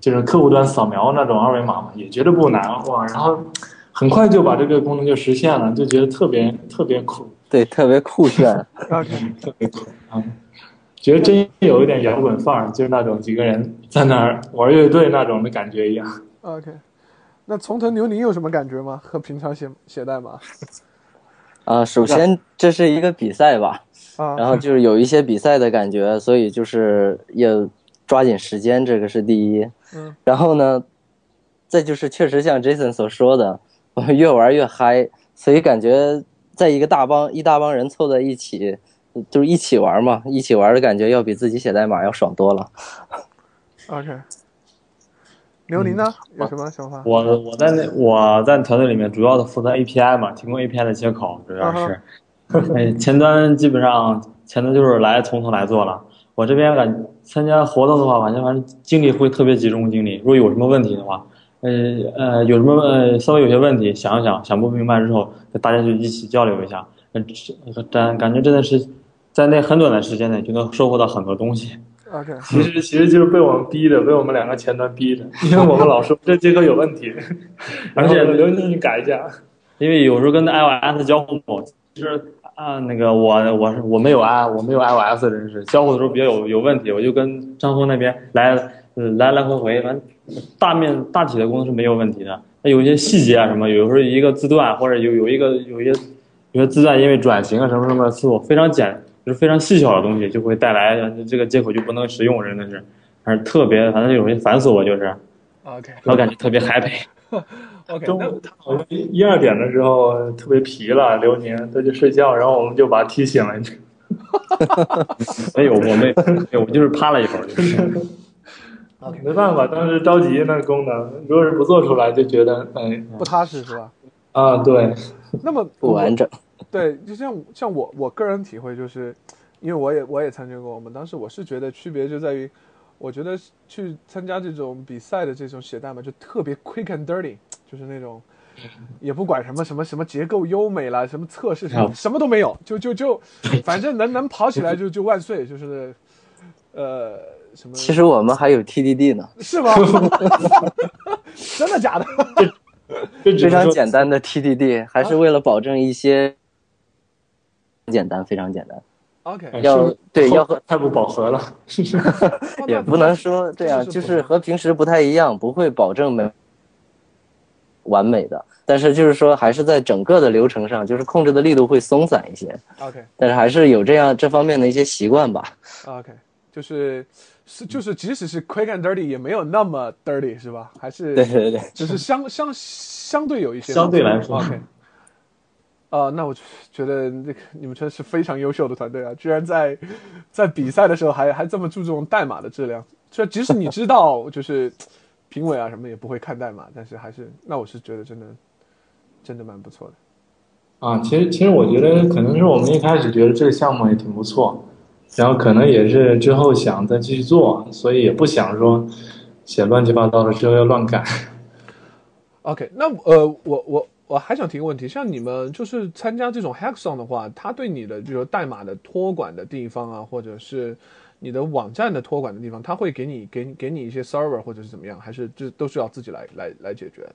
就是客户端扫描那种二维码嘛，也觉得不难哇，然后很快就把这个功能就实现了，就觉得特别特别酷。对，特别酷炫。特别酷啊！觉得真有一点摇滚范儿，就是那种几个人在那儿玩乐队那种的感觉一样。OK，那从腾牛你有什么感觉吗？和平常写写代码 啊，首先这是一个比赛吧，啊？然后就是有一些比赛的感觉，所以就是要抓紧时间，这个是第一。嗯。然后呢，再就是确实像 Jason 所说的，我 们越玩越嗨，所以感觉在一个大帮一大帮人凑在一起，就是一起玩嘛，一起玩的感觉要比自己写代码要爽多了。OK，刘宁呢？有什么想法？我我在那我在团队里面主要的负责 API 嘛，提供 API 的接口，主要是。哎，前端基本上前端就是来从头来做了。我这边感参加活动的话，反正反正精力会特别集中精力。如果有什么问题的话，呃呃有什么呃稍微有些问题想一想想不明白之后，大家就一起交流一下。呃，感感觉真的是在那很短的时间内就能收获到很多东西。OK，其实其实就是被我们逼的，被我们两个前端逼的，因为我们老说这节课有问题，而且刘宁你改一下。因为有时候跟 iOS 交互，就是啊那个我我是我没有 i 我没有 iOS 的人士，交互的时候比较有有问题，我就跟张峰那边来呃来来回回，反正大面大体的功能是没有问题的。那有一些细节啊什么，有时候一个字段或者有有一个有一些有些字段因为转型啊什么什么的次数非常简，就是非常细小的东西，就会带来呃这个接口就不能使用，真的是，还是特别反正有些烦死我就是，OK 我感觉特别 happy。OK，中那午他好像一二点的时候特别疲了，刘宁他就睡觉，然后我们就把他踢醒了。没有，我没我就是趴了一会儿，就是。没办法，当时着急那个功能，如果是不做出来，就觉得哎不踏实是吧？啊对，那么不完整。对，就像像我我个人体会就是，因为我也我也参加过，我们当时我是觉得区别就在于，我觉得去参加这种比赛的这种写代码就特别 quick and dirty，就是那种也不管什么什么什么结构优美啦，什么测试什么啊什么都没有，就就就反正能能跑起来就就万岁，就是呃什么其实我们还有 TDD 呢，是吗？真的假的？非常简单的 TDD，还是为了保证一些简单，非常简单。OK，哎要对要和太不饱和了，是不是？也不能说对啊，就是和平时不太一样，不会保证没完美的，但是就是说还是在整个的流程上，就是控制的力度会松散一些，OK 但是还是有这样这方面的一些习惯吧。OK，就是是就是即使是 quick and dirty 也没有那么 dirty 是吧？还是对对对，只是相相相对有一些相对来说 OK。啊、那我觉得这个你们真的是非常优秀的团队啊！居然在在比赛的时候还还这么注重代码的质量。就即使你知道就是评委啊什么也不会看代码，但是还是那我是觉得真的真的蛮不错的。啊，其实其实我觉得可能是我们一开始觉得这个项目也挺不错，然后可能也是之后想再继续做，所以也不想说写乱七八糟的之后要乱改。OK，那呃，我我我还想提个问题，像你们就是参加这种 hackathon 的话，它对你的比如说代码的托管的地方啊，或者是你的网站的托管的地方，它会给你给你给你一些 server 或者是怎么样，还是这都是要自己来来来解决？的？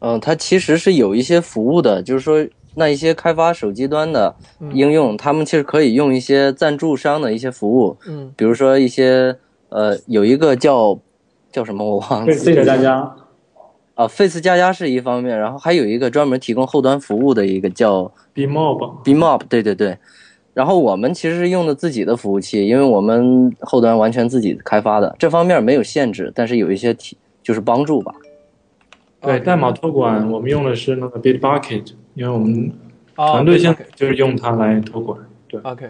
嗯，它其实是有一些服务的，就是说那一些开发手机端的应用，他们其实可以用一些赞助商的一些服务，嗯。比如说一些呃，有一个叫叫什么我忘了，谢谢大家啊，Face 加加是一方面，然后还有一个专门提供后端服务的一个叫 Bmob Bmob，对对对。然后我们其实是用的自己的服务器，因为我们后端完全自己开发的，这方面没有限制，但是有一些提就是帮助吧。对代码托管，我们用的是那个 Bitbucket，因为我们啊团队现在就是用它来托管。对，OK，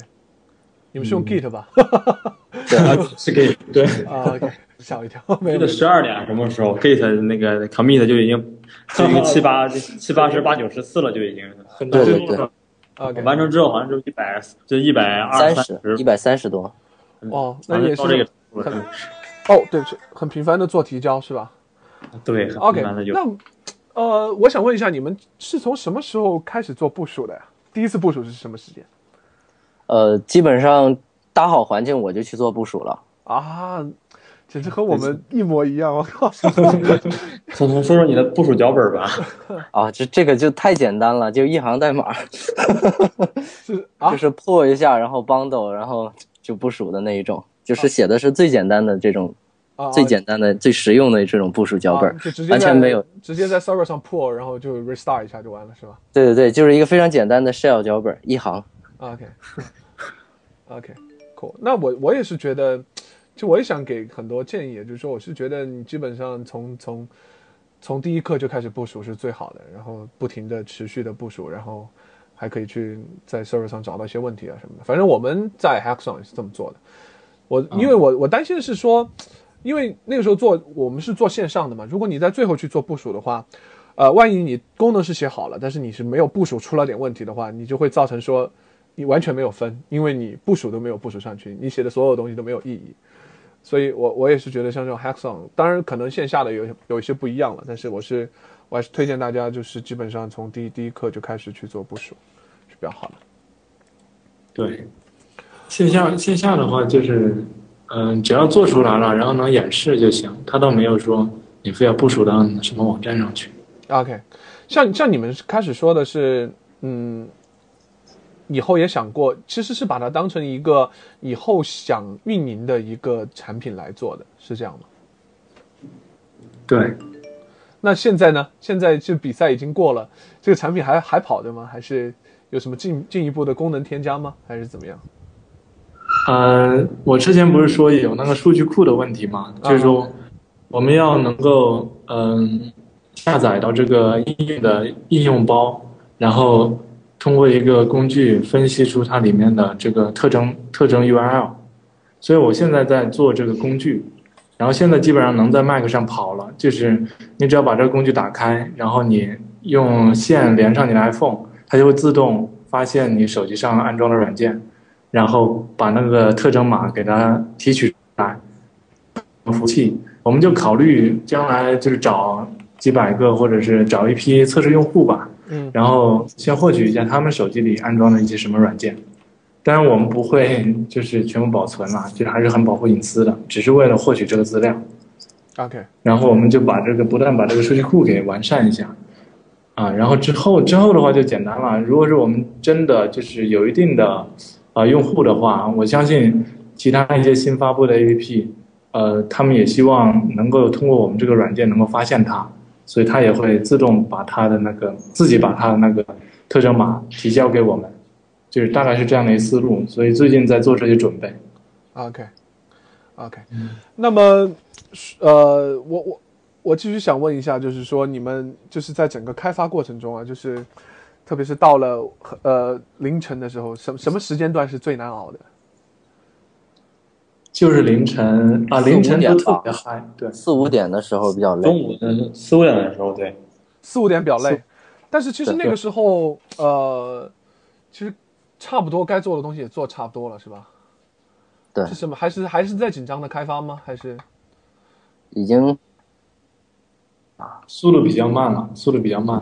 你们是用 Git 吧？是给对。啊 OK，吓我一跳，没有记得十二点什么时候 Git 那个 commit 就已经就已经七八 七八十八九十次了，就已经很多对对对完成之后好像就一百就一百二三三十一百三十多，哦，那也是到这个很。哦，对不起，很频繁的做提交是吧？对很 OK，频繁的有那呃，我想问一下，你们是从什么时候开始做部署的呀？第一次部署是什么时间呃，基本上搭好环境我就去做部署了。啊？简直和我们一模一样！我靠，说说说说你的部署脚本吧。啊，这这个就太简单了，就一行代码，是啊就是破一下，然后 bundle，然后就部署的那一种，就是写的是最简单的这种，啊，最简单的、最实用的这种部署脚本啊，就直接完全没有。直接在 server 上 pull，然后就 restart 一下就完了，是吧对对对，就是一个非常简单的 shell 脚本，一行。？OK OK cool。那我我也是觉得，就我也想给很多建议，就是说，我是觉得你基本上从从从第一课就开始部署是最好的，然后不停的持续的部署，然后还可以去在 server 上找到一些问题啊什么的。反正我们在 Hackathon 也是这么做的。我因为我我担心的是说，因为那个时候做我们是做线上的嘛，如果你在最后去做部署的话，呃，万一你功能是写好了，但是你是没有部署出了点问题的话，你就会造成说你完全没有分，因为你部署都没有部署上去，你写的所有东西都没有意义。所以我我也是觉得像这种 hackathon，当然可能线下的有有一些不一样了，但是我是我还是推荐大家就是基本上从第一第一课就开始去做部署是比较好的。对，线下线下的话就是，嗯、只要做出来了，然后能演示就行。他倒没有说你非要部署到什么网站上去。OK，像像你们开始说的是，嗯，以后也想过，其实是把它当成一个以后想运营的一个产品来做的，是这样吗？对，那现在呢？现在这比赛已经过了，这个产品还还跑着吗？还是有什么进进一步的功能添加吗？还是怎么样？呃，我之前不是说有那个数据库的问题吗？就是说我们要能够嗯、下载到这个应用的应用包，然后通过一个工具分析出它里面的这个特征特征 URL。所以我现在在做这个工具，然后现在基本上能在 Mac 上跑了，就是你只要把这个工具打开，然后你用线连上你的 iPhone，它就会自动发现你手机上安装的软件。然后把那个特征码给它提取出来，服务器，我们就考虑将来就是找几百个或者是找一批测试用户吧，嗯然后先获取一下他们手机里安装的一些什么软件。当然我们不会就是全部保存了，就还是很保护隐私的，只是为了获取这个资料。，OK，然后我们就把这个不断把这个数据库给完善一下，啊，然后之后之后的话就简单了。如果是我们真的就是有一定的呃用户的话，我相信其他一些新发布的 APP，呃，他们也希望能够通过我们这个软件能够发现它，所以它也会自动把它的那个自己把它的那个特征码提交给我们，就是大概是这样的一个思路。所以最近在做这些准备。OK，OK，、那么，呃，我我我继续想问一下，就是说你们就是在整个开发过程中啊，就是特别是到了呃凌晨的时候，什什么时间段是最难熬的？就是凌晨啊，凌晨都特别嗨，对，四五点的时候比较累。中午的四五点的时候，对，四五点比较累，但是其实那个时候，呃，其实差不多该做的东西也做差不多了，是吧？对是什么？还是还是在紧张的开发吗？还是已经啊速度比较慢了，速度比较慢？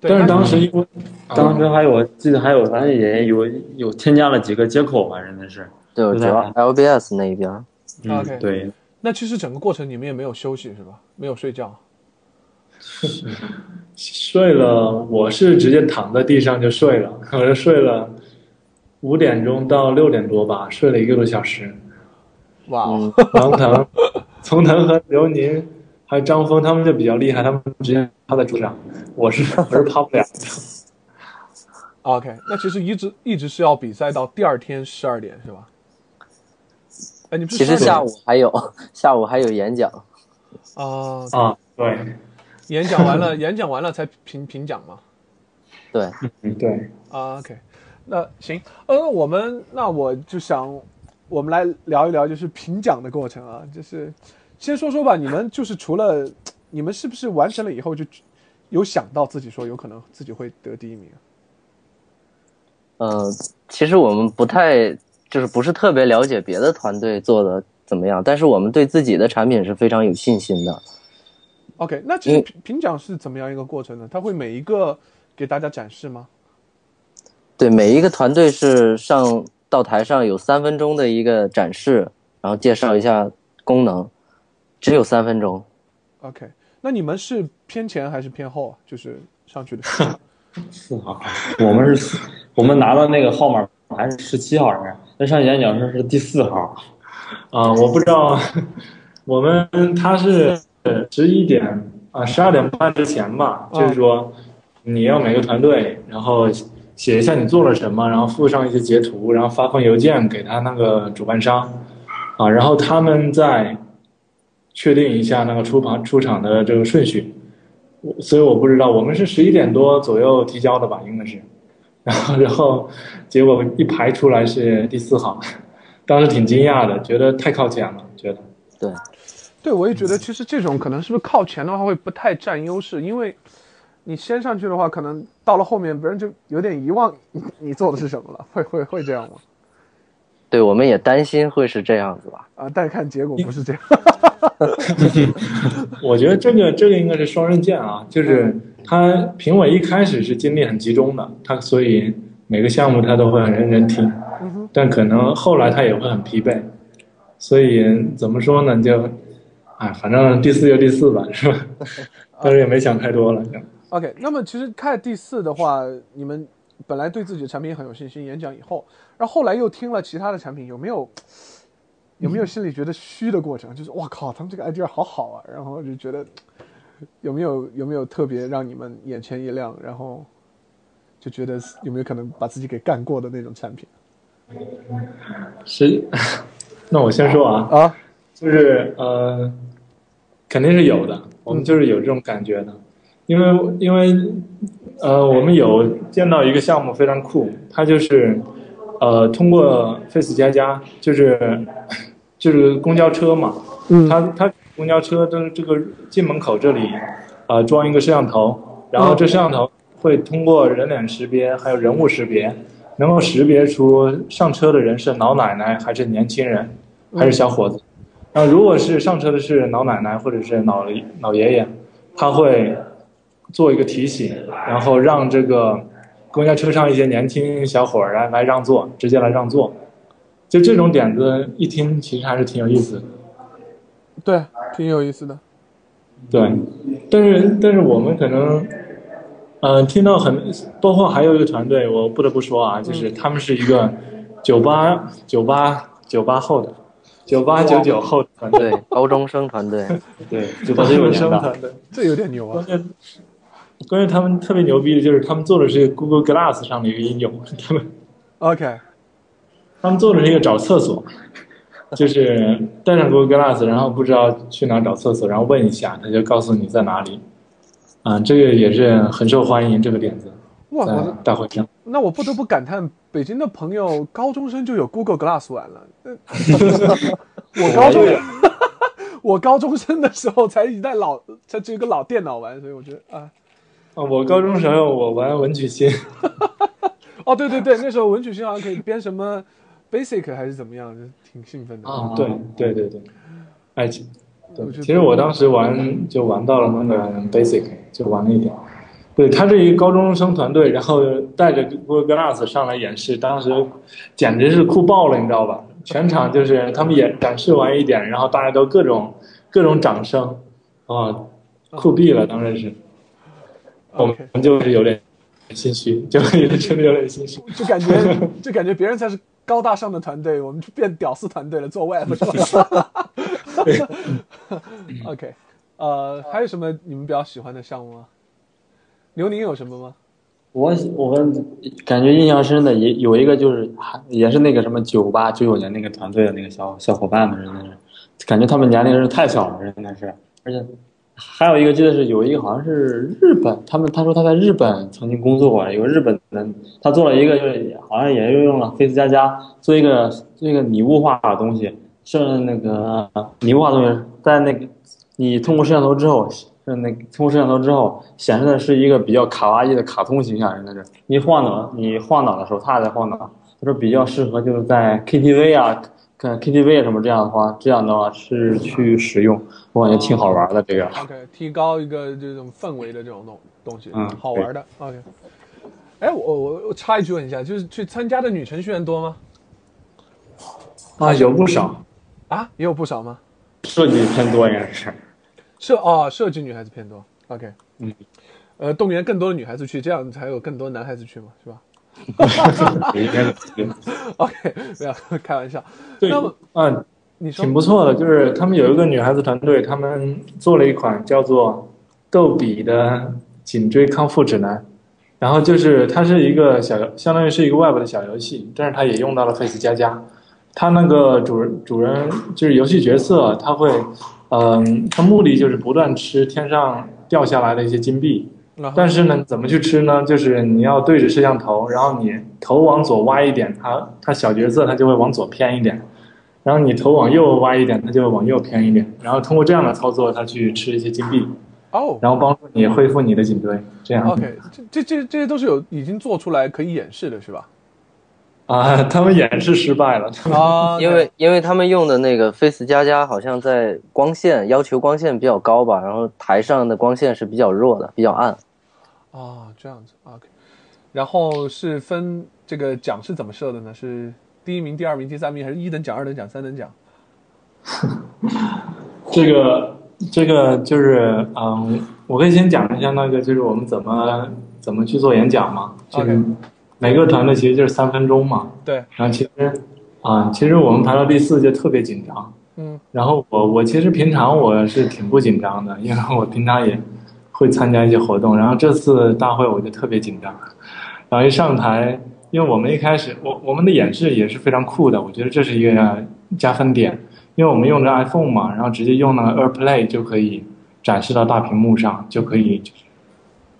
但是当时因为当时还有我记得还有反正也有有添加了几个接口吧，真的是，对，主要 LBS 那一边儿，嗯 OK 对，那其实整个过程你们也没有休息，是吧？没有睡觉。睡了，我是直接躺在地上就睡了，可能睡了五点钟到六点多吧，睡了一个多小时。哇王腾、丛腾和刘宁还有张峰他们就比较厉害，他们直接趴在桌上，我是 我是趴不了的。OK，那其实一直一直是要比赛到第二天十二点，是吧？哎，你不是其实下午还有下午还有演讲，啊、啊，对，演讲完了，演讲完了才评评奖嘛。对，嗯对，啊，OK，那行，呃，我们那我就想，我们来聊一聊就是评奖的过程啊，就是先说说吧，你们就是除了你们是不是完成了以后就有想到自己说有可能自己会得第一名啊？呃，其实我们不太就是不是特别了解别的团队做的怎么样，但是我们对自己的产品是非常有信心的。OK，那其实嗯评评奖是怎么样一个过程呢？他会每一个给大家展示吗？对，每一个团队是上到台上有三分钟的一个展示，然后介绍一下功能，只有三分钟。OK，那你们是偏前还是偏后啊？就是上去的时候 四号，我们是四，我们拿到那个号码还是十七号人，那上演讲时是第四号。啊、我不知道，我们他是十一点啊十二点半之前吧，就是说你要每个团队，然后写一下你做了什么，然后附上一些截图，然后发封邮件给他那个主办商，啊，然后他们再确定一下那个出场出场的这个顺序。所以我不知道，我们是十一点多左右提交的吧，应该是，然后然后结果一排出来是第四行。当时挺惊讶的，觉得太靠前了，觉得。对，对，我也觉得其实这种可能是不是靠前的话会不太占优势，因为你先上去的话，可能到了后面别人就有点遗忘你 你做的是什么了，会会会这样吗？对，我们也担心会是这样子吧。啊，但看结果不是这样。我觉得这个这个应该是双刃剑啊，就是他评委一开始是精力很集中的，他所以每个项目他都会很认真听，但可能后来他也会很疲惫，所以怎么说呢？就，哎，反正第四就第四吧，是吧？但是也没想太多了，就。OK，那么其实看第四的话，你们本来对自己的产品很有信心，演讲以后，然后后来又听了其他的产品，有没有有没有心里觉得虚的过程？就是哇靠，他们这个 idea 好好啊，然后就觉得有没有有没有特别让你们眼前一亮，然后就觉得有没有可能把自己给干过的那种产品？是，那我先说啊，啊？就是呃，肯定是有的，我们就是有这种感觉的，因为因为呃，我们有见到一个项目非常酷，它就是呃，通过 Face 加加，就是 就是公交车嘛，嗯。它它公交车的这个进门口这里，呃，装一个摄像头，然后这摄像头会通过人脸识别还有人物识别，能够识别出上车的人是老奶奶还是年轻人，还是小伙子。那如果是上车的是老奶奶或者是老老爷爷，他会做一个提醒，然后让这个公交车上一些年轻小伙儿来来让座，直接来让座。就这种点子一听，其实还是挺有意思的。对，挺有意思的。对，但是但是我们可能，呃，听到很，包括还有一个团队，我不得不说啊，就是他们是一个九八九八九八后的，九八九九后的团队，高中生团队，对，九八九九生团队。这有点牛啊关！键关键他们特别牛逼的就是他们做的是 Google Glass 上的一个应用，他们 OK，他们做的是一个找厕所，就是带上 Google Glass，然后不知道去哪找厕所，然后问一下，他就告诉你在哪里。啊，这个也是很受欢迎，这个点子哇，大会上。那我不得不感叹，北京的朋友高中生就有 Google Glass 玩了。呃 我高中，我高中生的时候才一代老，才只有个老电脑玩，所以我觉得啊，啊，我高中时候我玩文曲星，哦，对对对，那时候文曲星好像可以编什么 Basic 还是怎么样，就挺兴奋的。啊，对对对对，爱情对其实我当时玩就玩到了那个 Basic，就玩了一点。对他是一个高中生团队，然后带着 Google Glass 上来演示，当时简直是酷爆了，你知道吧？全场就是他们演展示完一点，然后大家都各种各种掌声，啊，酷毙了，当时是。我们就是有点心虚，就 真的有点心虚。就感觉就感觉别人才是高大上的团队，我们就变屌丝团队了，做 Web 是吧？OK，呃，还有什么你们比较喜欢的项目吗？刘宁有什么吗？我我们感觉印象深的也有一个就是还也是那个什么九八九九年那个团队的那个小小伙伴们，真的是感觉他们年龄是太小了，真的是，而且还有一个记得是有一个好像是日本，他们他说他在日本曾经工作过，有个日本的，他做了一个就是好像也是用了 Face 加加做一个做一个拟物化的东西，是那个拟物化东西在那个你通过摄像头之后。是那通过摄像头之后显示的是一个比较卡哇伊的卡通形象，应该是你晃脑，你晃脑的时候，他也在晃脑。他说比较适合就是在 KTV 啊、看 KTV 什么这样的话，这样的话是去使用，我感觉挺好玩的这个。OK，提高一个这种氛围的这种东东西，嗯好玩的。OK，哎，我我我插一句问一下，就是去参加的女程序员多吗？啊，有不少。啊，也有不少吗？设计偏多应该是。设哦，设计女孩子偏多。OK，嗯，呃，动员更多的女孩子去，这样才有更多男孩子去嘛，是吧 应该是。？OK，没有开玩笑。对嗯，你说挺不错的，就是他们有一个女孩子团队，他们做了一款叫做“逗比”的颈椎康复指南。然后就是它是一个小，相当于是一个 Web 的小游戏，但是它也用到了 Face 加加。它那个主人主人就是游戏角色，他会，嗯、他目的就是不断吃天上掉下来的一些金币。啊但是呢，怎么去吃呢？就是你要对着摄像头，然后你头往左歪一点，它它小角色它就会往左偏一点，然后你头往右歪一点，它就会往右偏一点，然后通过这样的操作，它去吃一些金币，哦然后帮助你恢复你的颈椎，这样。，OK，这这这这些都是有已经做出来可以演示的，是吧？啊，他们演示失败了，啊，因为因为他们用的那个 Face 加加好像在光线要求光线比较高吧，然后台上的光线是比较弱的，比较暗。啊，这样子，OK。然后是分这个奖是怎么设的呢？是第一名、第二名、第三名，还是一等奖、二等奖、三等奖？这个这个就是嗯，我可以先讲一下那个就是我们怎么怎么去做演讲嘛，就是 OK 每个团队其实就是三分钟嘛，对，然后其实啊、其实我们排到第四就特别紧张，嗯，然后我我其实平常我是挺不紧张的，因为我平常也会参加一些活动，然后这次大会我就特别紧张，然后一上台，因为我们一开始我我们的演示也是非常酷的，我觉得这是一个加分点，因为我们用着 iPhone 嘛，然后直接用那个 AirPlay 就可以展示到大屏幕上，就可以就是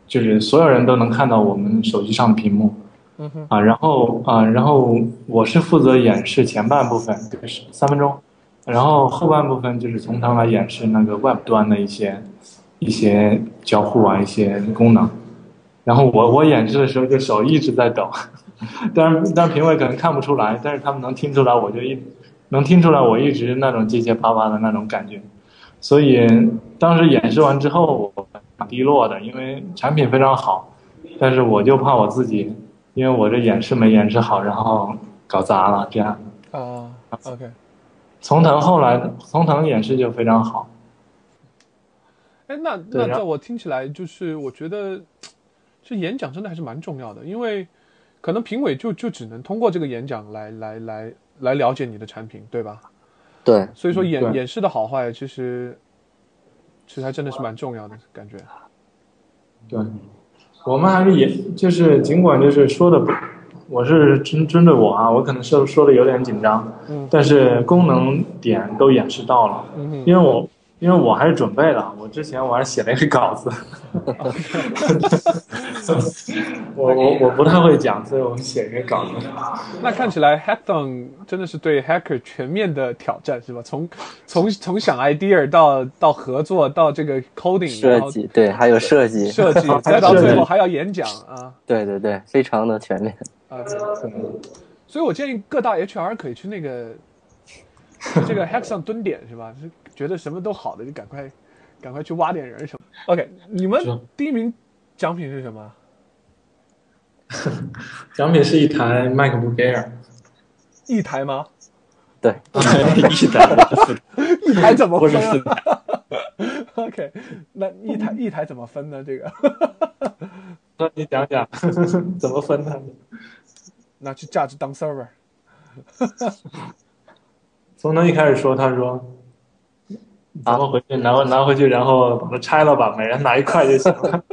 就是所有人都能看到我们手机上的屏幕。嗯，啊，然后啊，然后我是负责演示前半部分，就是三分钟，然后后半部分就是从头来演示那个 Web 端的一些一些交互啊，一些功能。然后我我演示的时候就手一直在抖，但是但评委可能看不出来，但是他们能听出来，我就一能听出来我一直那种结结巴巴的那种感觉。所以当时演示完之后，我挺低落的，因为产品非常好，但是我就怕我自己。因为我这演示没演示好，然后搞砸了，这样。啊，OK。从腾后来，从腾演示就非常好。哎，那那在我听起来，就是我觉得这演讲真的还是蛮重要的，因为可能评委就就只能通过这个演讲来来来来了解你的产品，对吧？对，所以说演演示的好坏，其实其实还真的是蛮重要的感觉。对，我们还是也就是尽管就是说的不，我是针针对我啊，我可能说说的有点紧张，嗯。但是功能点都演示到了，嗯，因为我因为我还是准备了，我之前我还写了一个稿子，我我我不太会讲，所以我们写一个稿子。那看起来 Hackathon 真的是对 hacker 全面的挑战，是吧？从从从想 idea 到到合作到这个 coding 设计对，还有设计，设计，再到最后还要演讲啊 对对对，非常的全面。啊！所以我建议各大 HR 可以去那个这个 Hackathon 蹲点是吧？是觉得什么都好的就赶快赶快去挖点人什么。OK，你们第一名奖品是什么？奖品是一台 MacBook Air，一台吗？对，一台 一台怎么不分是啊？OK，那一台一台怎么分呢？这个那你讲讲怎么分呢？拿去价值当 server。从那一开始说，他说怎么回去拿拿回去，然后把它拆了吧，每人拿一块就行了。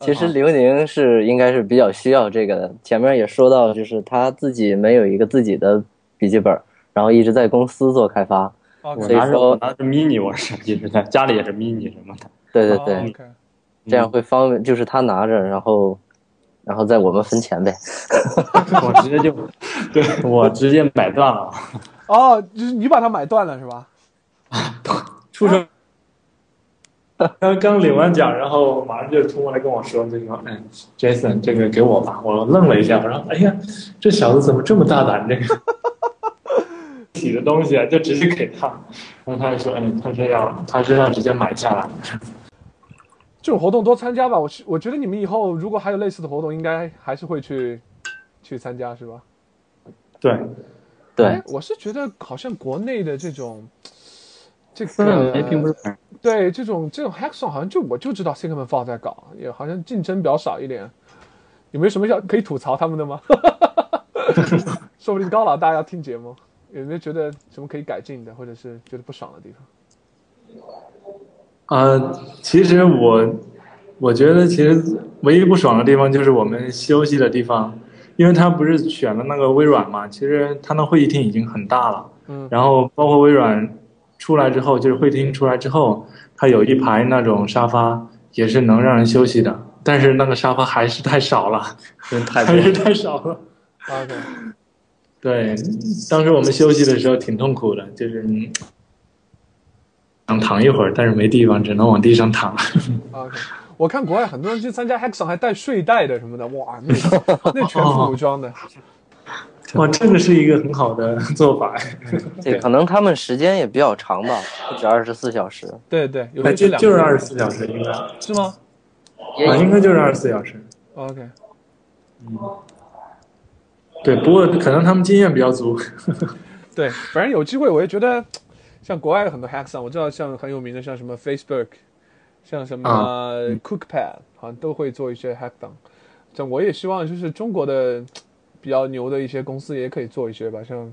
其实刘宁是应该是比较需要这个的。前面也说到，就是他自己没有一个自己的笔记本，然后一直在公司做开发。所以拿着说我拿着 mini，我是一直在家里也是 mini 什么的。对对对，这样会方便，就是他拿着，然后然后在我们分钱呗。我直接就，对我直接买断了。哦，就是你把它买断了是吧？出生。刚刚领完奖，然后马上就冲过来跟我说：“这个，哎，Jason，这个给我吧。”我愣了一下，我说：“哎呀，这小子怎么这么大胆？这个洗的东西啊，就直接给他。”然后他就说：“哎，他说要，他是要直接买下来。这种活动多参加吧。我是我觉得你们以后如果还有类似的活动，应该还是会去去参加是吧？”对，对哎，我是觉得好像国内的这种这氛围并不个是很对这种这种 hackathon 好像就我就知道 Sigma Fall 在搞，也好像竞争比较少一点。有没有什么要可以吐槽他们的吗？说不定高老大要听节目，有没有觉得什么可以改进的，或者是觉得不爽的地方？呃，其实我我觉得其实唯一不爽的地方就是我们休息的地方，因为他不是选了那个微软嘛，其实他那会议厅已经很大了，嗯然后包括微软出来之后，就是会厅出来之后，它有一排那种沙发也是能让人休息的，但是那个沙发还是太少了，人太还是。太少了。OK，对，当时我们休息的时候挺痛苦的，就是嗯想躺一会儿，但是没地方，只能往地上躺。OK，我看国外很多人去参加 Hackathon 还带睡袋的什么的，哇，那那全副武装的。哇，这个是一个很好的 做法。对，可能他们时间也比较长吧，不止二十四小时。对对，有哎，些两就就是二十四小时，应该啊，是吗啊应该就是二十四小时。？OK，嗯对，不过可能他们经验比较足。对，反正有机会，我也觉得像国外有很多 Hackathon，我知道像很有名的像什么 Facebook，像什么啊 Cookpad，好像都会做一些 Hackathon。这我也希望就是中国的比较牛的一些公司也可以做一些吧，像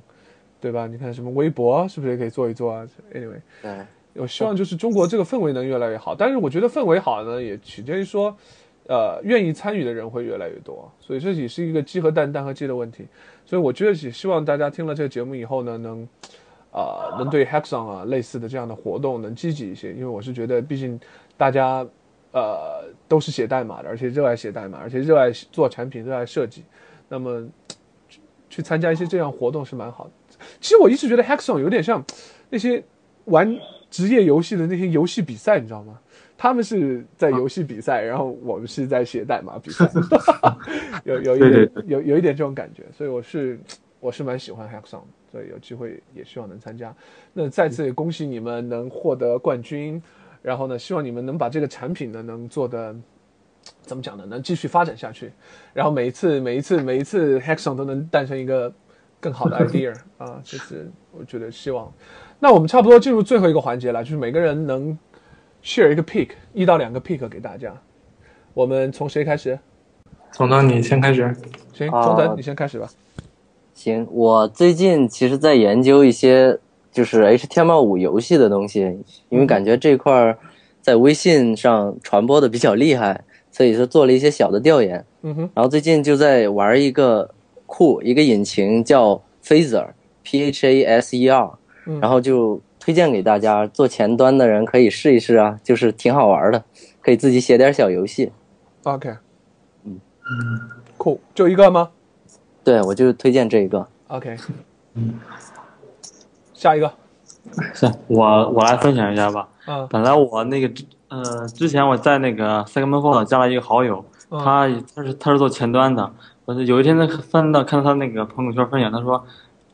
对吧？你看什么微博是不是也可以做一做啊？Anyway。对，我希望就是中国这个氛围能越来越好，但是我觉得氛围好呢，也取决于说，呃，愿意参与的人会越来越多，所以这也是一个鸡和蛋、蛋和鸡的问题。所以我觉得也希望大家听了这个节目以后呢，能，呃，能对 Hackathon 啊类似的这样的活动能积极一些，因为我是觉得，毕竟大家呃都是写代码的，而且热爱写代码，而且热爱做产品、热爱设计，那么去去参加一些这样活动是蛮好的。其实我一直觉得 Hackathon 有点像那些玩职业游戏的那些游戏比赛，你知道吗？他们是在游戏比赛，然后我们是在写代码比赛，有有一点有有一点这种感觉，所以我是我是蛮喜欢 Hackathon，的所以有机会也希望能参加。那再次恭喜你们能获得冠军，然后呢，希望你们能把这个产品呢能做的怎么讲呢？能继续发展下去，然后每一次每一次每一次 Hackathon 都能诞生一个更好的 idea 啊，就是我觉得希望。那我们差不多进入最后一个环节了，就是每个人能 share 一个 pick，一到两个 pick 给大家。我们从谁开始？总总，你先开始。行，啊中等，你先开始吧。行，我最近其实在研究一些就是 HTML5 游戏的东西，因为感觉这块儿在微信上传播的比较厉害，所以说做了一些小的调研。嗯哼，然后最近就在玩一个库，一个引擎叫 Phaser，P H A S E R，嗯然后就推荐给大家，做前端的人可以试一试啊，就是挺好玩的，可以自己写点小游戏。OK，嗯酷，就一个吗对，我就推荐这一个。？OK，下一个，是 我我来分享一下吧。嗯本来我那个之呃之前我在那个 Segmentphone 加了一个好友，嗯他他是他是做前端的。我是有一天呢翻到看到他那个朋友圈分享，他说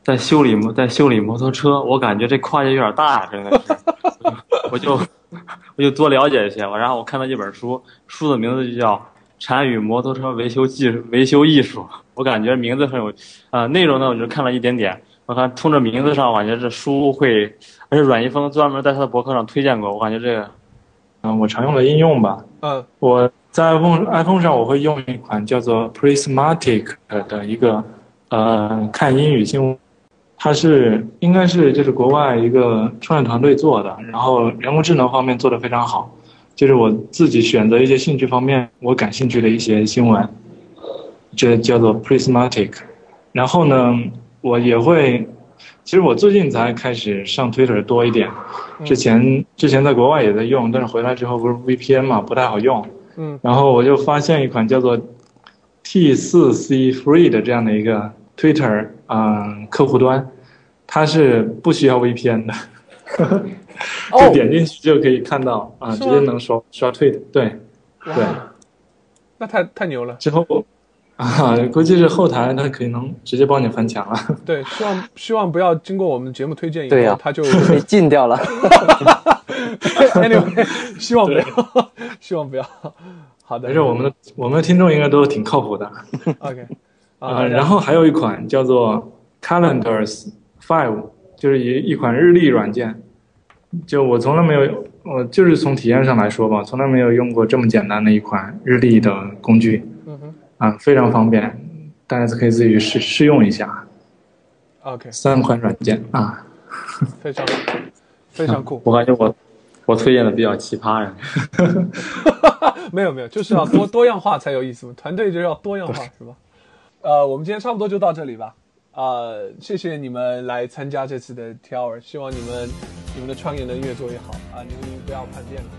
在修理摩在修理摩托车，我感觉这跨界有点大呀，真的是。我就 我就多了解一些，我然后我看到一本书，书的名字就叫《禅与摩托车维修技术维修艺术》，我感觉名字很有，呃、内容呢我就看了一点点。我看冲着名字上，我感觉这书会，而且阮一峰专门在他的博客上推荐过，我感觉这个嗯，我常用的应用吧。嗯我在 iPhone iPhone 上我会用一款叫做 Prismatic 的一个呃看英语新闻，它是应该是就是国外一个创业团队做的，然后人工智能方面做的非常好，就是我自己选择一些兴趣方面我感兴趣的一些新闻，这叫做 Prismatic。然后呢，我也会，其实我最近才开始上 Twitter 多一点，之前之前在国外也在用，但是回来之后不是 VPN 嘛，不太好用。嗯然后我就发现一款叫做 T4C Free 的这样的一个 Twitter 嗯、客户端，它是不需要 VPN 的，哦 就点进去就可以看到啊、直接能刷刷 tweet。对对，那太太牛了。之后啊，估计是后台它可能直接帮你翻墙了。对，希望希望不要经过我们节目推荐以后，对呀他就 被禁掉了。anyway，希望不要，希望不要。好的，但是我们的我们的听众应该都挺靠谱的 OK 啊。然后还有一款叫做 Calendars Five，就是一一款日历软件。就我从来没有，我就是从体验上来说吧，从来没有用过这么简单的一款日历的工具啊，非常方便，大家可以自己试试用一下。，OK，三款软件啊，非常非常酷。我感觉我我推荐的比较奇葩呀。没有没有，就是要多多样化才有意思嘛，团队就要多样化，是吧？呃，我们今天差不多就到这里吧。呃，谢谢你们来参加这次的 Tower，希望你们你们的创业能越做越好啊！你们不要叛变了。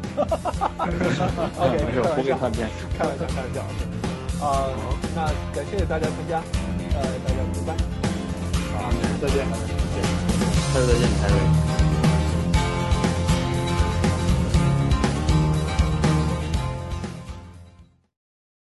OK，没事，开玩笑，我不会叛变。开玩笑，开玩笑。啊、那感谢大家参加，呃，大家拜拜。再见。下次再见，凯瑞。